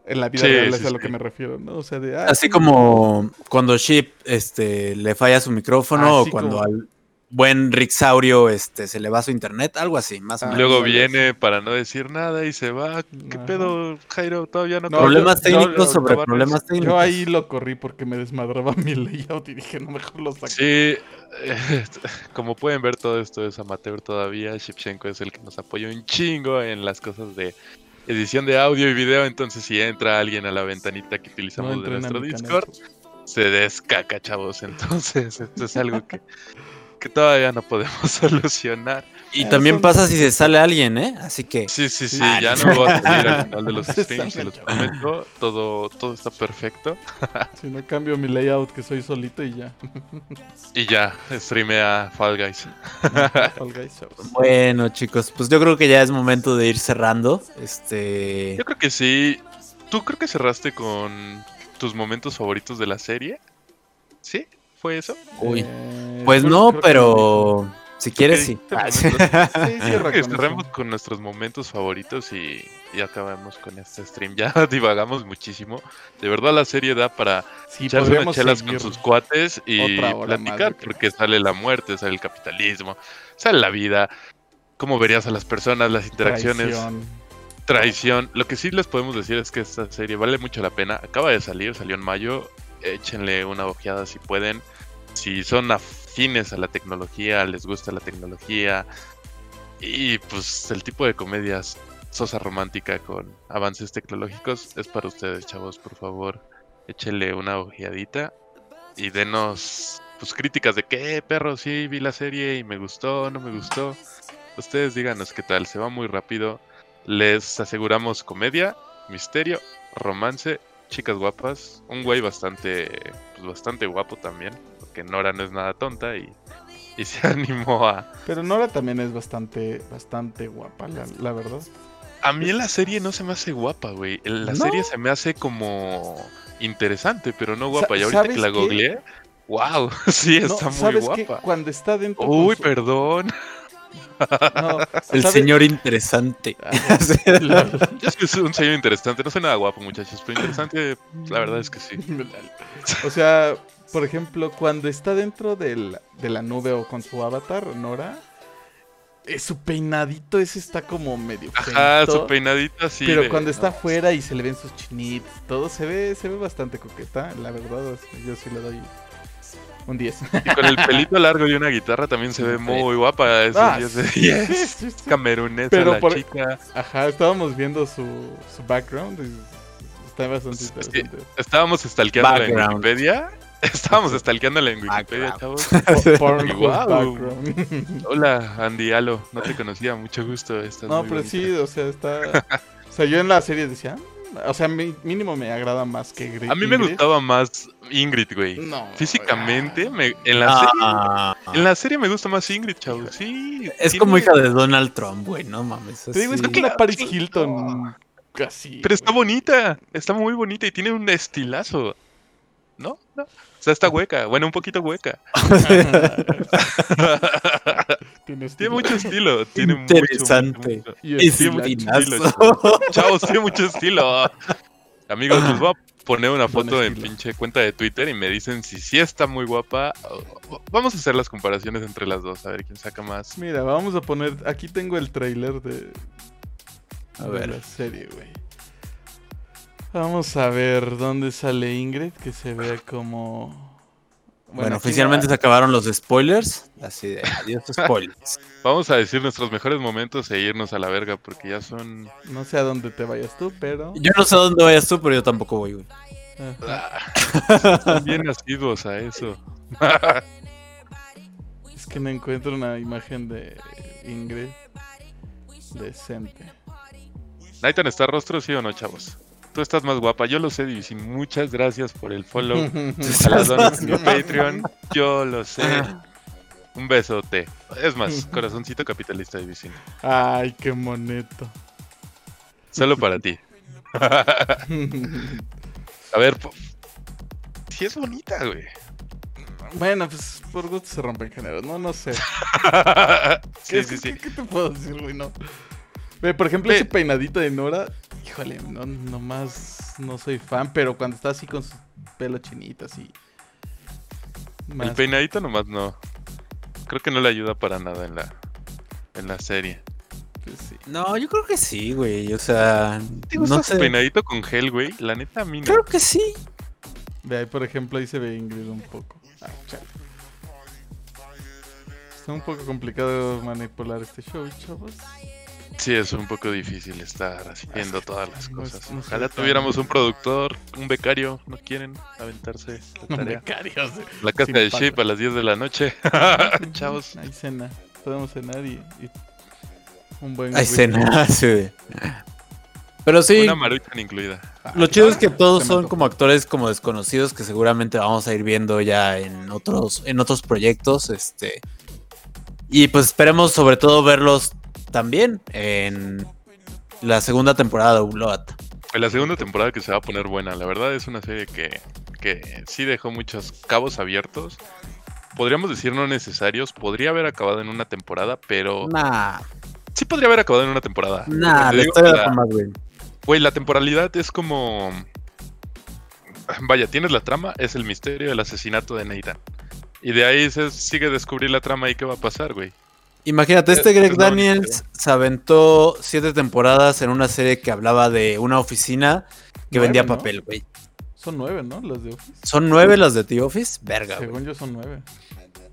En la vida Sí, real sí, es a lo sí. que me refiero, ¿no? O sea, de... ah, Así sí, como cuando Ship este, le falla su micrófono Así o cuando como- al buen Rixaurio este, se le va su internet, algo así, más o Ah, menos. Luego viene para no decir nada y se va. ¿Qué Ajá. pedo, Jairo? Todavía no. No, problemas técnicos sobre problemas técnicos. Yo ahí lo corrí porque me desmadraba mi layout y dije, no, mejor lo saco. Sí, como pueden ver, todo esto es amateur todavía. Shipchenko es el que nos apoya un chingo en las cosas de edición de audio y video. Entonces, si entra alguien a la ventanita que No utilizamos de nuestro. Discord, se descaca, chavos. Entonces, esto es algo que, que todavía no podemos solucionar. Y también pasa si se sale alguien, ¿eh? Así que Sí, sí, sí, ya no. voy a salir al final de los streams, se los prometo. Todo, todo está perfecto. Si no cambio mi layout, que soy solito y ya. Y ya, streamea Fall Guys. Fall Guys, chavos. bueno, chicos, pues yo creo que ya es momento de ir cerrando. Este, Yo creo que sí. ¿Tú creo que cerraste con tus momentos favoritos de la serie? ¿Sí? ¿Fue eso? uy, Eh, pues no, que pero si quieres sí. dijiste Sí, cierra que con cerremos eso. con nuestros momentos favoritos y, y acabamos con este stream. Ya divagamos muchísimo. De verdad la serie da para Sí, echarse unas chelas con sus cuates y platicar, porque sale la muerte, sale el capitalismo, sale la vida, cómo verías a las personas, las interacciones, Traición. traición. Lo que sí les podemos decir es que esta serie vale mucho la pena. Acaba de salir, salió en mayo. Échenle una ojeada si pueden. Si son a la tecnología, les gusta la tecnología. Y pues el tipo de comedias sosa romántica con avances tecnológicos es para ustedes, chavos. Por favor, échenle una ojeadita y denos pues críticas de que perro, sí vi la serie y me gustó, no me gustó. Ustedes díganos qué tal, se va muy rápido. Les aseguramos comedia, misterio, romance, chicas guapas, un güey bastante, pues bastante guapo también, porque Nora no es nada tonta y, y se animó a... Pero Nora también es bastante, bastante guapa, la, la verdad. A mí en la serie no se me hace guapa, güey. En la ¿No? serie se me hace como interesante, pero no guapa. Y ahorita que ¿sabes la qué? googleé, wow, sí, No, está muy guapa. Cuando está dentro. Uy, su- perdón. no, El señor interesante. Ah, Yo soy un señor interesante, no soy nada guapo, muchachos, pero interesante, la verdad es que sí. O sea, por ejemplo, cuando está dentro del- de la nube o con su avatar, Nora, eh, su peinadito ese está como medio Ajá, su peinadita así. Pero de- cuando está afuera y se le ven sus chinitos, todo se ve, se ve bastante coqueta, la verdad, yo sí le doy un 10. Y con el pelito largo y una guitarra también se ve muy guapa. Es Ah, un 10 de sí, 10. sí. Camerunesa Pero la por- chica. Ajá, estábamos viendo su, su background y está bastante Sí, interesante. Estábamos stalkeándola en Background. Wikipedia. Estábamos stalkeándola en Wikipedia, Background. chavos. Po- Pornhub Guau. background. Hola, Andy Alo. No te conocía, mucho gusto. estás No, muy pero bonita. sí, o sea, está. O sea, yo en la serie decía. "Ah", O sea, mi- mínimo me agrada más que Gri- A mí me Ingrid. gustaba más Ingrid, güey. No. Físicamente, me- en, la serie, Ah, en la serie me gusta más Ingrid, chavos. Sí. es tiene- como hija de Donald Trump, güey, no mames. Te digo, es que la Paris. Hilton. Casi. Pero está bonita, está muy bonita y tiene un estilazo. ¿No? ¿No? Sea, está hueca, bueno, un poquito hueca. Tiene mucho estilo, tiene Interesante. mucho, mucho. Y Es Tiene mucho estilo. chavos. Chavos, tiene mucho estilo. Amigos, les voy a poner una foto en pinche cuenta de Twitter y me dicen si sí está muy guapa. Vamos a hacer las comparaciones entre las dos, a ver quién saca más. Mira, vamos a poner. Aquí tengo el trailer de. A de ver. la serie, güey. Vamos a ver dónde sale Ingrid, que se ve como. Bueno, oficialmente va- se acabaron los spoilers. Así de adiós spoilers. Vamos a decir nuestros mejores momentos e irnos a la verga porque ya son... No sé a dónde te vayas tú, pero. Yo no sé a dónde vayas tú, pero yo tampoco voy, güey. Están bien nacidos a eso. Es que no encuentro una imagen de Ingrid decente. Nathan, ¿está rostro sí o no, chavos? Tú estás más guapa, yo lo sé, Divisin. Muchas gracias por el follow. A las donas en mi Patreon, yo lo sé. Un besote. Es más, corazoncito capitalista, Divisin. Ay, qué moneto. Solo para ti. A ver, po- sí es bonita, güey. bueno, pues por gusto se rompen géneros, ¿no? No sé. sí, ¿Qué, sí, sí. qué- qué te puedo decir, güey? No. Ve, por ejemplo, ese peinadito de Nora, híjole, no, nomás no soy fan, pero cuando está así con su pelo chinito, así. El peinadito nomás no. Creo que no le ayuda para nada en la, en la serie. pues sí. No, yo creo que sí, güey. O sea, ¿Te gusta no su sé. peinadito con gel, güey? La neta, a mí no. Creo que sí. Ve ahí, por ejemplo, ahí se ve Ingrid un poco. Ah, chale. Está un poco complicado manipular este show, chavos. Sí, es un poco difícil estar haciendo todas las cosas. Ojalá tuviéramos un productor, un becario. ¿No quieren aventarse la tarea? becarios. La casa sin de. Ship a las 10 de la noche. Chavos. Hay cena. Podemos cenar y, y un buen Hay cena, sí. Pero sí, Una maruchan incluida. lo chido es que todos son como actores como desconocidos que seguramente vamos a ir viendo ya en otros, en otros proyectos. Este. Y pues esperemos sobre todo verlos también en la segunda temporada de Upload. En la segunda temporada que se va a poner buena. La verdad es una serie que, que sí dejó muchos cabos abiertos. Podríamos decir no necesarios. Podría haber acabado en una temporada, pero Nah, sí podría haber acabado en una temporada. nah, la historia la- más, güey. Güey, la temporalidad es como. Vaya, tienes la trama, es el misterio del asesinato de Nathan. Y de ahí se sigue descubrir la trama y qué va a pasar, güey. Imagínate, este Es- Greg Daniels se aventó siete temporadas en una serie que hablaba de una oficina que Nueve, vendía papel, güey. Son nueve, ¿no? Los de Office. Son nueve las de The Office, verga. Según yo son nueve.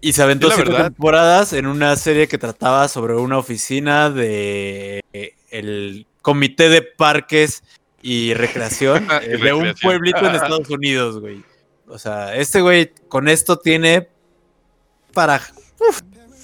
Y se aventó siete verdad- temporadas en una serie que trataba sobre una oficina de eh, el Comité de Parques y Recreación Y eh, de un pueblito en Estados Unidos, güey. O sea, este güey con esto tiene para...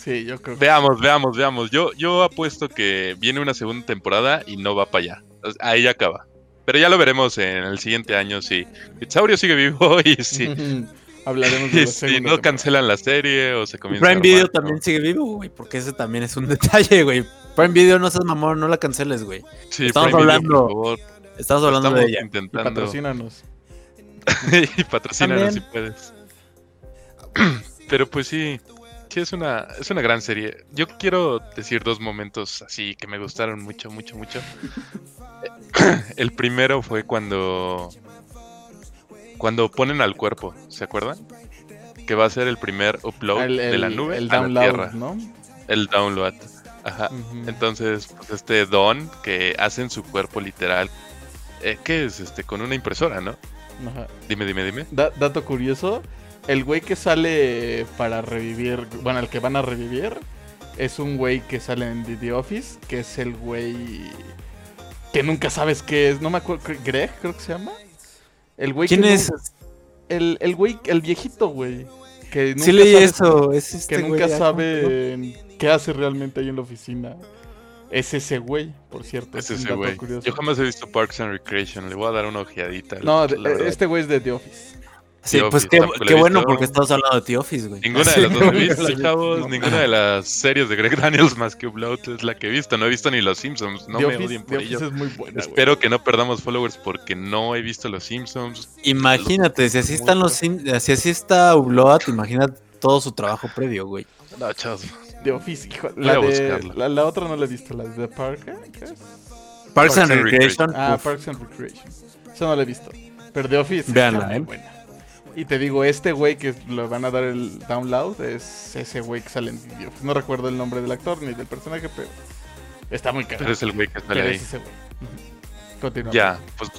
Sí, yo creo que. Veamos, veamos, veamos. Yo, yo apuesto que viene una segunda temporada y no va para allá. Ahí acaba. Pero ya lo veremos en el siguiente año si Saurio sigue vivo y si, Hablaremos de la si no temporada. cancelan la serie o se comienza a Prime armar, Video ¿no? también sigue vivo, güey, porque ese también es un detalle, güey. Prime Video no seas mamón, no la canceles, güey. Sí, Estamos Prime Video, hablando por favor. Estamos hablando Estamos de ella. Y intentando. patrocínanos. y patrocínanos si puedes. Pero pues sí, sí es una, es una gran serie. Yo quiero decir dos momentos así que me gustaron mucho, mucho, mucho. El primero fue cuando cuando ponen al cuerpo, ¿se acuerdan? Que va a ser el primer upload El, de la nube el a la download, tierra, ¿no? el download. Ajá. Entonces, pues este don que hacen su cuerpo literal, eh, ¿qué es? Este, con una impresora, ¿no? Ajá. Dime, dime, dime. Da- dato curioso, el güey que sale para revivir, bueno, el que van a revivir, es un güey que sale en The- Office, que es el güey que nunca sabes qué es, no me acuerdo, Greg creo que se llama. El güey ¿Quién que es? El, el güey, el viejito, güey. Que nunca Sí leí sabes- eso, es este Que nunca güey, ah, sabe qué hace realmente ahí en la oficina. Es ese güey, por cierto. Es ese güey. curioso. Yo jamás he visto Parks and Recreation. Le voy a dar una ojeadita. No, la verdad. este güey es de The Office. Sí, The pues Office, qué, qué bueno porque estamos hablando de The Office, güey. Ninguna de las dos he visto, vi. chavos. No. Ninguna de las series de Greg Daniels más que Upload es la que he visto. No he visto ni Los Simpsons. No The me Office, odien The por Office ello. es muy buena, güey. Espero que no perdamos followers porque no he visto Los Simpsons. Imagínate, si así están los si así está Upload, imagínate todo su trabajo previo, güey. No, chavos. The Office, hijo. Voy La, a de, buscarla. la, la otra no la he visto, la de The Park. ¿eh? ¿Qué es? Parks, and and Recreation. Ah, uf, Parks and Recreation. Eso no la he visto. Pero The Office Véanla, está muy ¿eh? buena. Y te digo, este güey que le van a dar el download es ese güey que sale en Office. No recuerdo el nombre del actor ni del personaje, pero está muy caro. Pero es el güey que sale ahí. es. Continúa. Ya, pues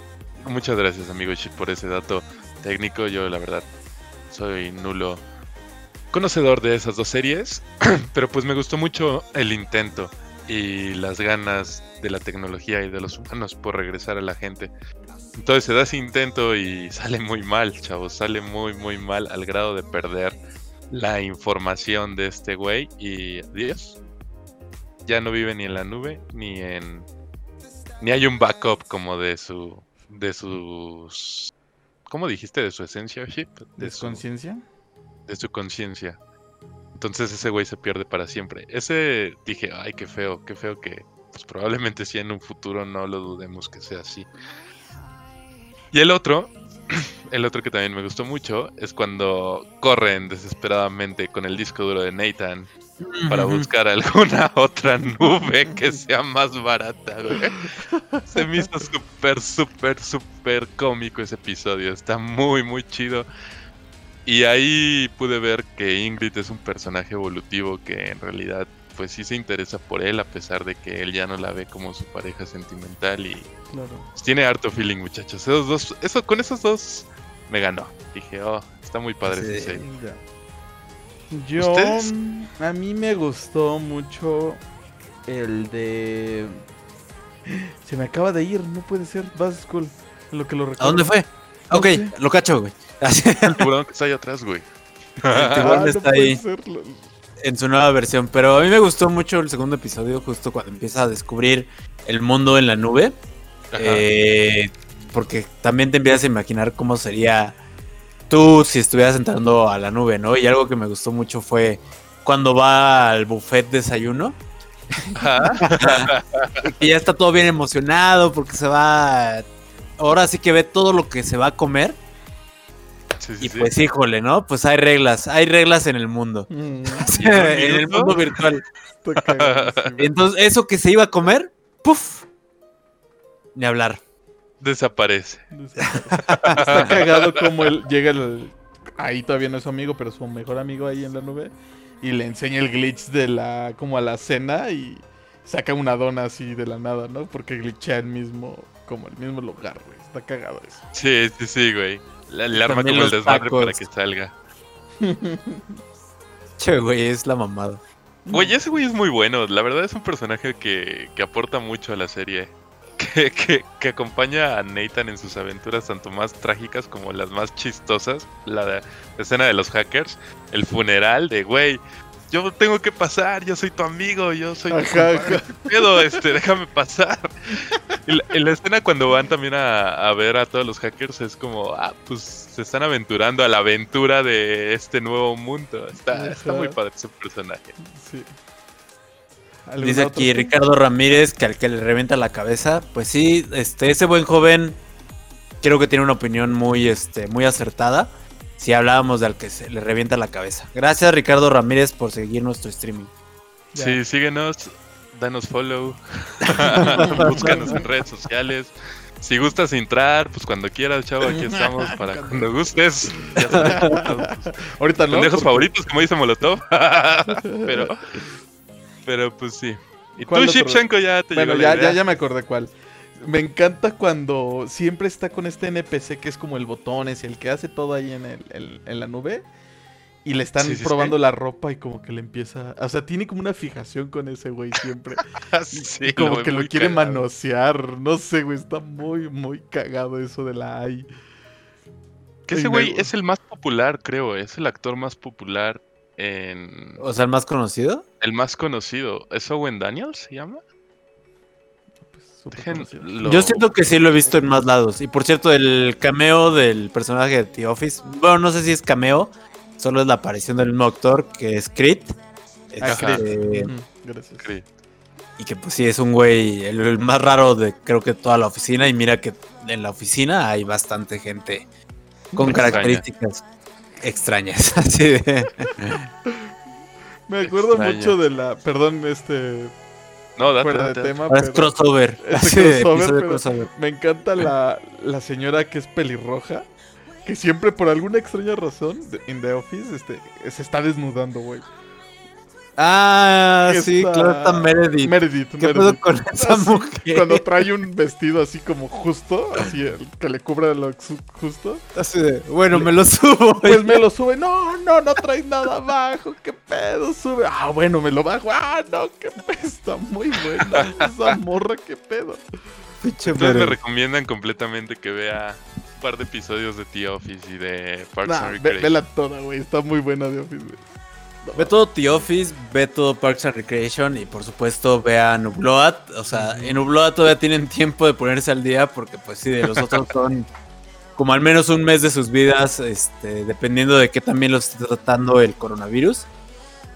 muchas gracias, amigo Chip, por ese dato técnico. Yo, la verdad, soy nulo conocedor de esas dos series, pero pues me gustó mucho el intento y las ganas de la tecnología y de los humanos por regresar a la gente. Entonces se da ese intento y sale muy mal, chavos, sale muy muy mal al grado de perder la información de este güey y adiós. Ya no vive ni en la nube ni en ni hay un backup como de su de sus ¿Cómo dijiste de su esencia, Ship? ¿De su conciencia? De su conciencia. Entonces ese güey se pierde para siempre. Ese dije, ay, qué feo, qué feo que pues probablemente sí en un futuro no lo dudemos que sea así. Y el otro, el otro que también me gustó mucho es cuando corren desesperadamente con el disco duro de Nathan para buscar alguna otra nube que sea más barata, güey. Se me hizo súper, súper, súper cómico ese episodio. Está muy, muy chido. Y ahí pude ver que Ingrid es un personaje evolutivo que en realidad pues sí se interesa por él a pesar de que él ya no la ve como su pareja sentimental y pues, tiene harto feeling muchachos. Esos dos, eso, con esos dos me ganó. Dije, oh, está muy padre ese serie. Yo, a mí me gustó mucho el de... Se me acaba de ir, no puede ser, Buzz School, lo que lo recuerdo. ¿A dónde fue? ok, lo cacho, güey. el tiburón que está ahí atrás, güey. El tiburón está ahí en su nueva versión. Pero a mí me gustó mucho el segundo episodio, justo cuando empieza a descubrir el mundo en la nube. Eh, porque también te empiezas a imaginar cómo sería tú si estuvieras entrando a la nube, ¿no? Y algo que me gustó mucho fue cuando va al buffet desayuno. y ya está todo bien emocionado porque se va. Ahora sí que ve todo lo que se va a comer. Y pues híjole, ¿no? Pues hay reglas, hay reglas en el mundo. Mm. en el mundo virtual. Entonces, eso que se iba a comer, ¡puf! Ni hablar. Desaparece. Está cagado como él llega el, ahí todavía no es su amigo, pero su mejor amigo ahí en la nube y le enseña el glitch de la como a la cena y saca una dona así de la nada, ¿no? Porque glitcha el mismo como el mismo lugar, güey. Está cagado eso. Sí, sí, sí, güey. Le, arma como el desmadre para que salga. che, güey, es la mamada. Güey, ese güey es muy bueno. La verdad es un personaje que, que aporta mucho a la serie que, acompaña a Nathan en sus aventuras, tanto más trágicas como las más chistosas. La, escena de los hackers, el funeral de, güey, yo tengo que pasar, yo soy tu amigo, yo soy tu este, déjame pasar. Y la, escena cuando van también a, ver a todos los hackers es como, ah, pues se están aventurando a la aventura de este nuevo mundo. Está, está muy padre ese personaje. Sí. Dice aquí Ricardo Ramírez que al que le revienta la cabeza, pues sí, este, ese buen joven creo que tiene una opinión muy, este, muy acertada. Si hablábamos de al que se le revienta la cabeza. Gracias Ricardo Ramírez por seguir nuestro streaming. Sí, síguenos, danos follow, búscanos en redes sociales. Si gustas entrar, pues cuando quieras, chavo, aquí estamos para cuando gustes. Ahorita no. Pendejos favoritos, como dice Molotov. Pero pero pues sí. Y tú, Shipchenko, ya te Bueno, ya, ya, ya me acordé cuál. Me encanta cuando siempre está con este NPC que es como el botones, el que hace todo ahí en, el, en la nube. Y le están probando la ropa y como que le empieza... O sea, tiene como una fijación con ese güey siempre. sí, como que lo quiere manosear. No sé, güey, está muy, muy cagado eso de la AI. Que ese güey es el más popular, creo. Es el actor más popular o sea, el más conocido. El más conocido. ¿Es Owen Daniels se llama? Yo siento que sí lo he visto en más lados. Y por cierto, el cameo del personaje de The Office. Bueno, no sé si es cameo. Solo es la aparición del mismo actor que es Creed. Este, Gracias. Y que pues sí, es un güey, el, más raro de creo que toda la oficina. Y mira que en la oficina hay bastante gente con características extrañas. Así de... Me acuerdo mucho de la. Perdón, este. No, date, de tema. Es crossover. crossover, Me encanta la, la señora que es pelirroja. Que siempre, por alguna extraña razón, en The Office, este, se está desnudando, güey. Ah, sí, claro, está Meredith. Meredith, ¿Qué Meredith. pedo con esa Así, mujer? Cuando trae un vestido así como justo, así el que le cubra lo justo, Así de, bueno, me lo subo. pues me lo sube. No, no, no traes nada abajo. ¿Qué pedo? Sube. Ah, bueno, me lo bajo. Ah, no, qué pedo. Está muy buena esa morra. ¿Qué pedo? Ustedes me recomiendan completamente que vea un par de episodios de The Office y de Parks Nah, and ve- Recreation. vela toda, güey. Está muy buena de Office, güey. Ve todo The Office, ve todo Parks and Recreation y por supuesto vean Ubloat. O sea, en Ubloat todavía tienen tiempo de ponerse al día porque pues sí, de los otros son como al menos un mes de sus vidas, este, dependiendo de qué también los esté tratando el coronavirus.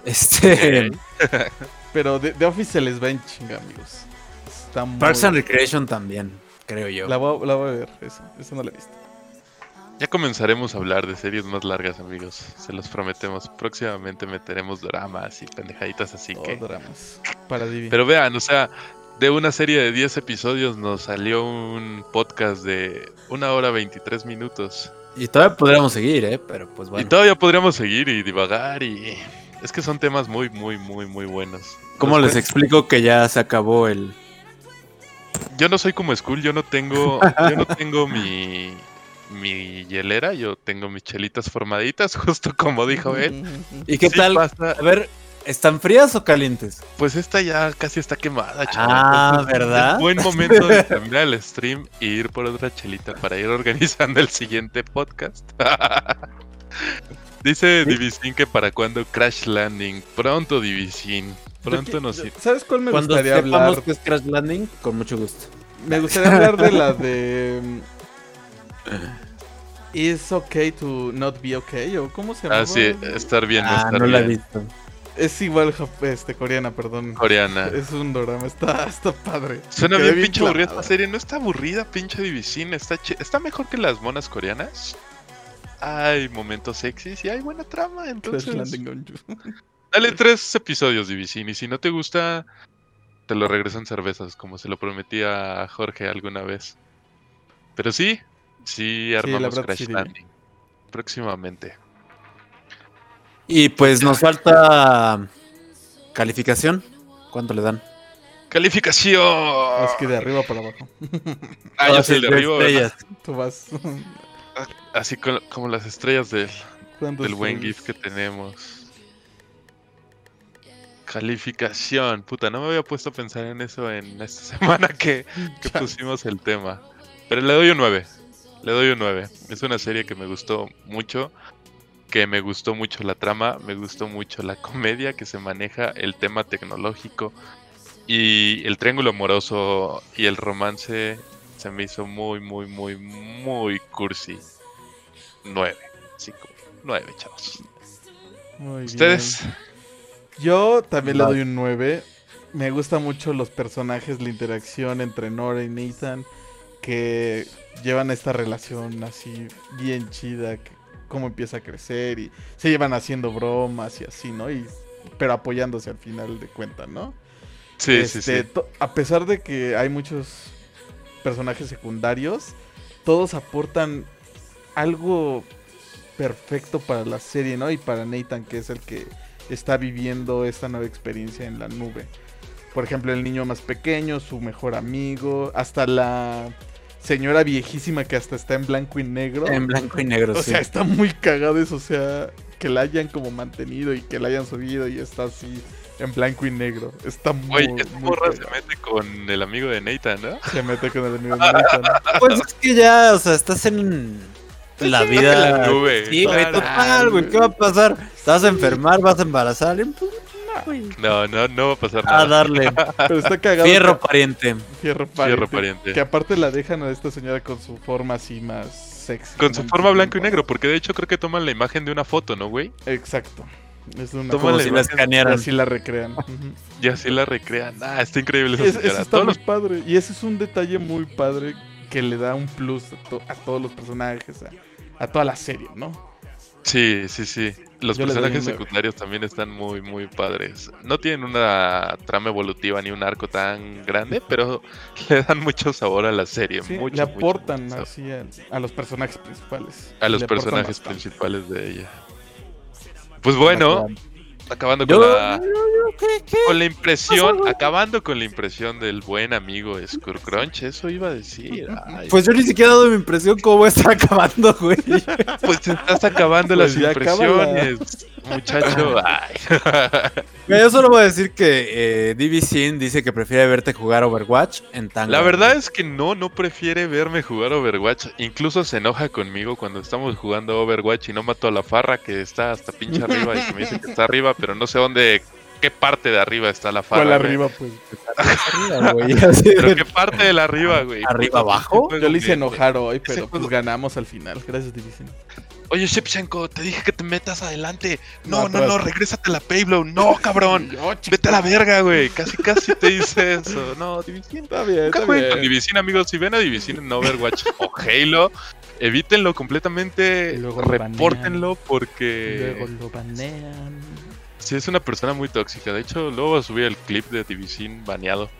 Este. Pero de, de Office se les va en chinga, amigos. Está muy Parks and Recreation también, creo yo. La voy, a- la voy a ver, eso. Eso no la he visto. Ya comenzaremos a hablar de series más largas, amigos. Se los prometemos. Próximamente meteremos dramas y pendejaditas así Oh, que. dramas. Para Divi. Pero vean, o sea, de una serie de 10 episodios nos salió un podcast de una hora 23 minutos. Y todavía podríamos seguir, ¿eh? Pero pues Y bueno. todavía podríamos seguir y divagar y. Es que son temas muy, muy, muy, muy buenos. ¿Cómo les explico que ya se acabó el... Yo no soy como Skull, yo no tengo, yo no tengo mi, mi hielera, yo tengo mis chelitas formaditas, justo como dijo él. ¿Y qué Sí tal? pasa. A ver, ¿están frías o calientes? Pues esta ya casi está quemada, chaval. Ah, Entonces, ¿verdad? es buen momento de terminar el stream y ir por otra chelita para ir organizando el siguiente podcast. Dice Divisin que para cuando Crash Landing. Pronto, Divisin. Pronto nos. ¿Sabes cuál me Cuando gustaría sepamos hablar? que es Crash Landing, con mucho gusto. Me gustaría hablar de la de. Mm, Is okay to not be okay? ¿O cómo se llama? Ah, sí, estar bien, no ah, estar no la he visto. Es igual este, coreana, perdón. Coreana. Es un drama, está, está padre. Suena bien pinche aburrida esta serie. No está aburrida, pinche Divisin. Está, chi- está mejor que las monas coreanas. Hay momentos sexys y hay buena trama. Entonces, dale tres episodios, Divisin. Y si no te gusta, te lo regresan cervezas, como se lo prometí a Jorge alguna vez. Pero sí, sí armamos Crash. Landing. Próximamente. Y pues nos falta calificación. ¿Cuánto le dan? ¡Calificación! Es que de arriba para abajo. Ah, estrellas. Tú vas. Así co- como las estrellas del, ¿Cuántos del buen? GIF que tenemos. Calificación. Puta, no me había puesto a pensar en eso en esta semana que, que pusimos el tema. Pero le doy un 9. Le doy un 9. Es una serie que me gustó mucho. Que me gustó mucho la trama. Me gustó mucho la comedia que se maneja. El tema tecnológico. Y el triángulo amoroso y el romance se me hizo muy, muy, muy, muy cursi. 9. 5. 9, chavos. Muy bien. ¿Ustedes? Yo también le doy un 9. Me gustan mucho los personajes, la interacción entre Nora y Nathan. Que llevan esta relación así bien chida. que- cómo empieza a crecer y se llevan haciendo bromas y así, ¿no? Y, pero apoyándose al final de cuentas, ¿no? Sí, sí, Este, sí. A pesar de que hay muchos personajes secundarios, todos aportan algo perfecto para la serie, ¿no? Y para Nathan, que es el que está viviendo esta nueva experiencia en la nube. Por ejemplo, el niño más pequeño, su mejor amigo, hasta la señora viejísima que hasta está en blanco y negro. En blanco y negro, O sí. sea, está muy cagado eso, o sea, que la hayan como mantenido y que la hayan subido y está así en blanco y negro. Está muy, Güey, esta muy morra se mete con el amigo de Nathan, ¿no? Se mete con el amigo de Nathan. Pues es que ya, o sea, estás en la vida. en la nube, Sí, güey, total, güey. ¿Qué va a pasar? ¿Te vas a enfermar? ¿Vas a embarazar? Pues, güey. No, no, no va a pasar A nada. darle. Pero está cagado. Fierro que- pariente. fierro pariente. Fierro pariente. Que aparte la dejan a esta señora con su forma así más sexy. Con su forma blanco y negro, porque de hecho creo que toman la imagen de una foto, ¿no, güey? Exacto. Es una la si la y así la recrean. Y así la recrean. Ah, está increíble esa Es- eso señora. está Todos muy los- padre. Y ese es un detalle muy padre que le da un plus a, to- a todos los personajes, a, a toda la serie, ¿no? Sí, sí, sí. Los Yo personajes secundarios también están muy, muy padres. No tienen una trama evolutiva ni un arco tan grande, pero le dan mucho sabor a la serie. Sí, mucho, le aportan mucho así a, a los personajes principales. a los Le personajes principales de ella. Pues bueno, Acabando con la, con la impresión, acabando con la impresión del buen amigo Skurkrunch, eso iba a decir. Ay, Pues yo ni siquiera he dado mi impresión cómo está acabando, güey. pues te estás acabando Pues las impresiones, muchacho. Ay. Mira, Yo solo voy a decir que eh, DB Sin dice que prefiere verte jugar Overwatch en tanga. La verdad es que no, no prefiere verme jugar Overwatch. Incluso se enoja conmigo cuando estamos jugando Overwatch y no mato a la farra que está hasta pinche arriba y que me dice que está arriba, pero no sé dónde, qué parte de arriba está la farra. ¿Cuál güey. arriba, pues? Arriba, güey, Pero qué parte de la arriba, güey. ¿Arriba abajo? Yo le hice enojar hoy, pero pues ganamos al final. Gracias, División. Oye, Shevchenko, te dije que te metas adelante. No, No, no, regrésate a la Payblow. No, cabrón. Vete a la verga, güey. Casi, casi te dice eso. No, Division. Está bien, Nunca jueguen con. Division, amigos. Si ven a Division en Overwatch o Halo, evítenlo completamente. Y luego lo Repórtenlo porque Luego lo banean. Sí es una persona muy tóxica. De hecho, luego voy a subir el clip de Division baneado.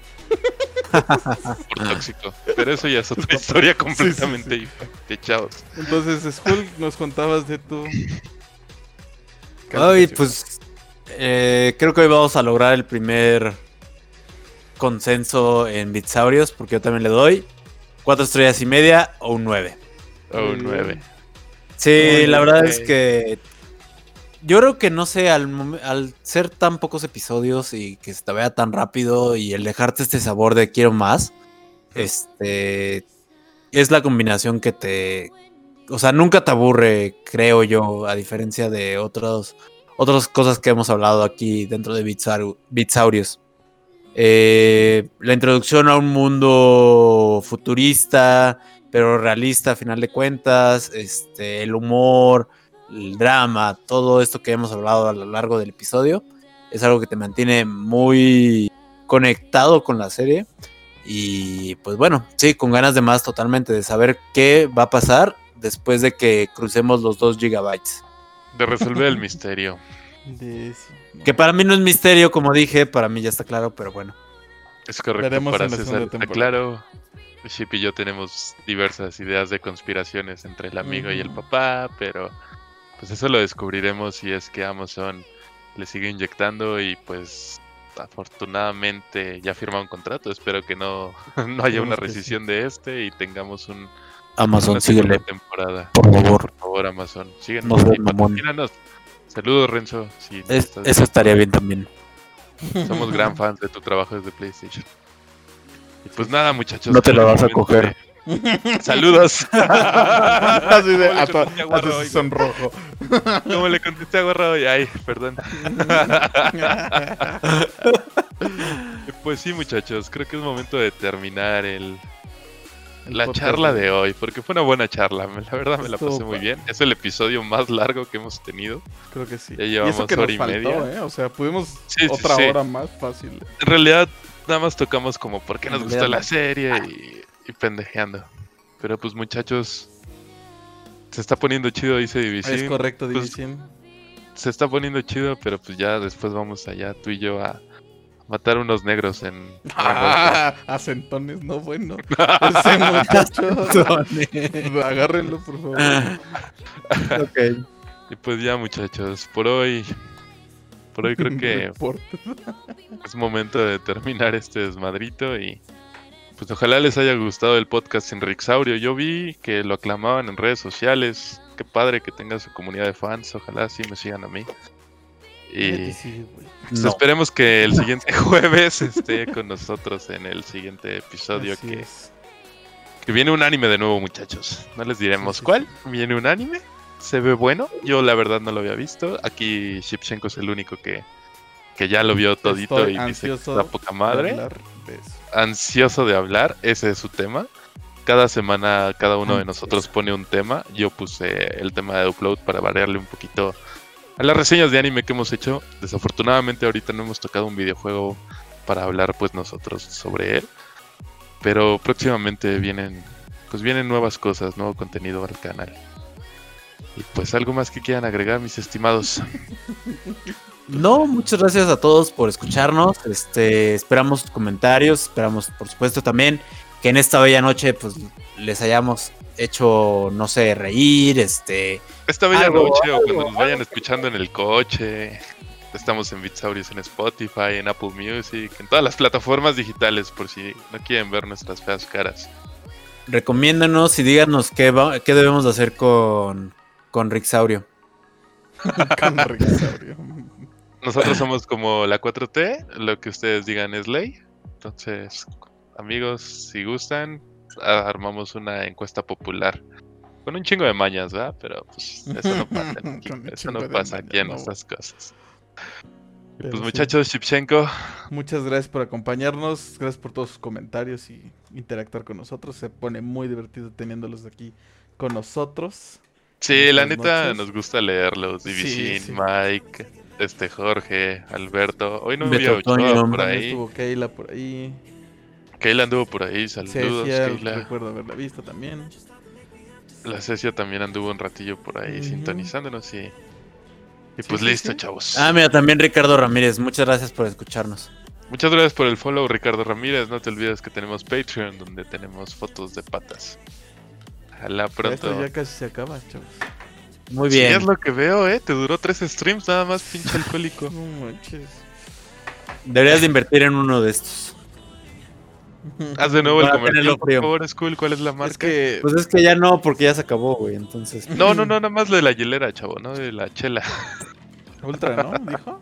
por tóxico. Pero eso ya es otra historia completamente diferente, chavos. Entonces, Skull, nos contabas de tu. Ay, pues eh, creo que hoy vamos a lograr el primer consenso en Bitsaurios, porque yo también le doy cuatro estrellas y media o un 9. O un 9. Sí, Muy la verdad es que yo creo que no sé, al, al ser tan pocos episodios y que se te vea tan rápido y el dejarte este sabor de quiero más, este es la combinación que te, o sea, nunca te aburre, creo yo, a diferencia de otros otras cosas que hemos hablado aquí dentro de Bitsau- Bitsaurios. Eh, la introducción a un mundo futurista, pero realista a final de cuentas, este, el humor, el drama, todo esto que hemos hablado a lo largo del episodio, es algo que te mantiene muy conectado con la serie. Y pues bueno, sí, con ganas de más totalmente, de saber qué va a pasar después de que crucemos los 2 gigabytes. De resolver el misterio. De eso, ¿no? Que para mí no es misterio, como dije, para mí ya está claro, pero bueno. Es correcto, Veremos para César está claro. Ship y yo tenemos diversas ideas de conspiraciones entre el amigo y el papá, pero pues eso lo descubriremos si es que Amazon le sigue inyectando y pues afortunadamente ya firma un contrato. Espero que no, no haya una rescisión de este y tengamos un, Amazon, síguele, temporada. por favor. Por favor, Amazon, síguenos No seas y mamón. patrocínanos. Saludos, Renzo. si nos Es- estás eso estaría bien también. somos gran fans de tu trabajo desde PlayStation. Y pues nada, muchachos. No te la vas a coger. de- Saludos. Así de, ¿Cómo le a, to- hoy, sonrojo. ¿Cómo le contesté a Guarro hoy? Ay, perdón. Pues sí, muchachos, creo que es momento de terminar el, El la podcast charla de- hoy, porque fue una buena charla. La verdad me la pasé muy bien. Es el episodio más largo que hemos tenido. Creo que sí. Ya y llevamos eso que hora nos y faltó, media. ¿eh? O sea, pudimos Sí, otra sí. hora más fácil. En realidad, nada más tocamos como por qué nos gustó la serie y, y pendejeando. Pero pues muchachos, se está poniendo chido, dice División. es correcto, pues, División. Se está poniendo chido, pero pues ya después vamos allá, tú y yo, a matar unos negros en... Ah, acentones, no bueno. Ese muchacho. Agárrenlo, por favor. ok. Y pues ya muchachos, por hoy... Por hoy creo que es momento de terminar este desmadrito y pues ojalá les haya gustado el podcast en Rixaurio. Yo vi que lo aclamaban en redes sociales. Qué padre que tenga su comunidad de fans. Ojalá sí me sigan a mí. Y Sí, pues, No. esperemos que el siguiente jueves esté con nosotros en el siguiente episodio Así que, es. que viene un anime de nuevo, muchachos. No les diremos Sí, sí, cuál. Viene un anime. Se ve bueno. Yo la verdad no lo había visto. Aquí Shipchenko es el único que, que ya lo vio todito Estoy y dice que está poca de madre. hablar de eso. Ansioso de hablar, ese es su tema. Cada semana cada uno de nosotros pone un tema. Yo puse el tema de Upload para variarle un poquito a las reseñas de anime que hemos hecho. Desafortunadamente ahorita no hemos tocado un videojuego para hablar pues nosotros sobre él. Pero próximamente vienen pues vienen nuevas cosas, nuevo contenido al canal. Y pues algo más que quieran agregar, mis estimados. No, muchas gracias a todos por escucharnos. Este, esperamos sus comentarios, esperamos, por supuesto, también que en esta bella noche, pues, les hayamos hecho, no sé, reír, este, Esta bella Algo, noche o algo, cuando nos vayan escuchando en el coche, Estamos en Bitsaurios en Spotify, en Apple Music, en todas las plataformas digitales por si no quieren ver nuestras feas caras. Recomiéndanos y díganos qué, va- qué debemos de hacer con, con Rixaurio. Con Rixaurio. Nosotros somos como la 4T, lo que ustedes digan es ley. Entonces, amigos, si gustan, armamos una encuesta popular. Con un chingo de mañas, ¿verdad? Pero pues eso no pasa aquí. Eso no pasa aquí en estas cosas. Pero Pues sí. muchachos, Shipchenko, Muchas gracias por acompañarnos, gracias por todos sus comentarios y interactuar con nosotros. Se pone muy divertido teniéndolos aquí con nosotros. Sí, la neta noches. nos gusta leerlos. Sí, sí. Mike, este Jorge, Alberto. Hoy no había Ochoa por ahí. estuvo Keila por ahí. Keila anduvo por ahí. Saludos, Cecia, Keila. recuerdo haberla visto también. La Cecia también anduvo un ratillo por ahí Ujú. sintonizándonos y. Y Sí, pues sí, listo, sí. chavos. Ah, mira, también Ricardo Ramírez. Muchas gracias por escucharnos. Muchas gracias por el follow, Ricardo Ramírez. No te olvides que tenemos Patreon donde tenemos fotos de patas. Ojalá pronto. Esto ya casi se acaba, chavos. Muy Sí, bien. es lo que veo, eh. Te duró tres streams nada más, pinche alcohólico. No manches. Deberías de invertir en uno de estos. Haz de nuevo el comercial, por favor, Skull. ¿Cuál es la marca? Es que Pues es que ya no, porque ya se acabó, güey. Entonces. No, no, no, nada más de la hielera, chavo, no de la chela. Ultra, ¿no? Dijo.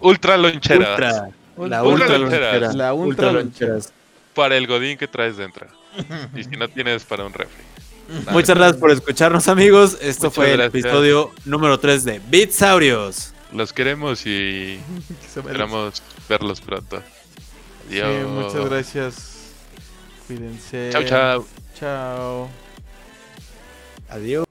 Ultra lonchera. Ultra. La Ultra ultra loncheras. lonchera. La ultra loncheras. Para el godín que traes dentro. Y si no tienes para un refri. Muchas gracias por escucharnos, amigos. Esto Muchas fue el gracias. episodio número 3 de Bitsaurios. Los queremos y esperamos verlos pronto. Sí, Adiós. muchas gracias. Cuídense. Chao, chao. Chao. Adiós.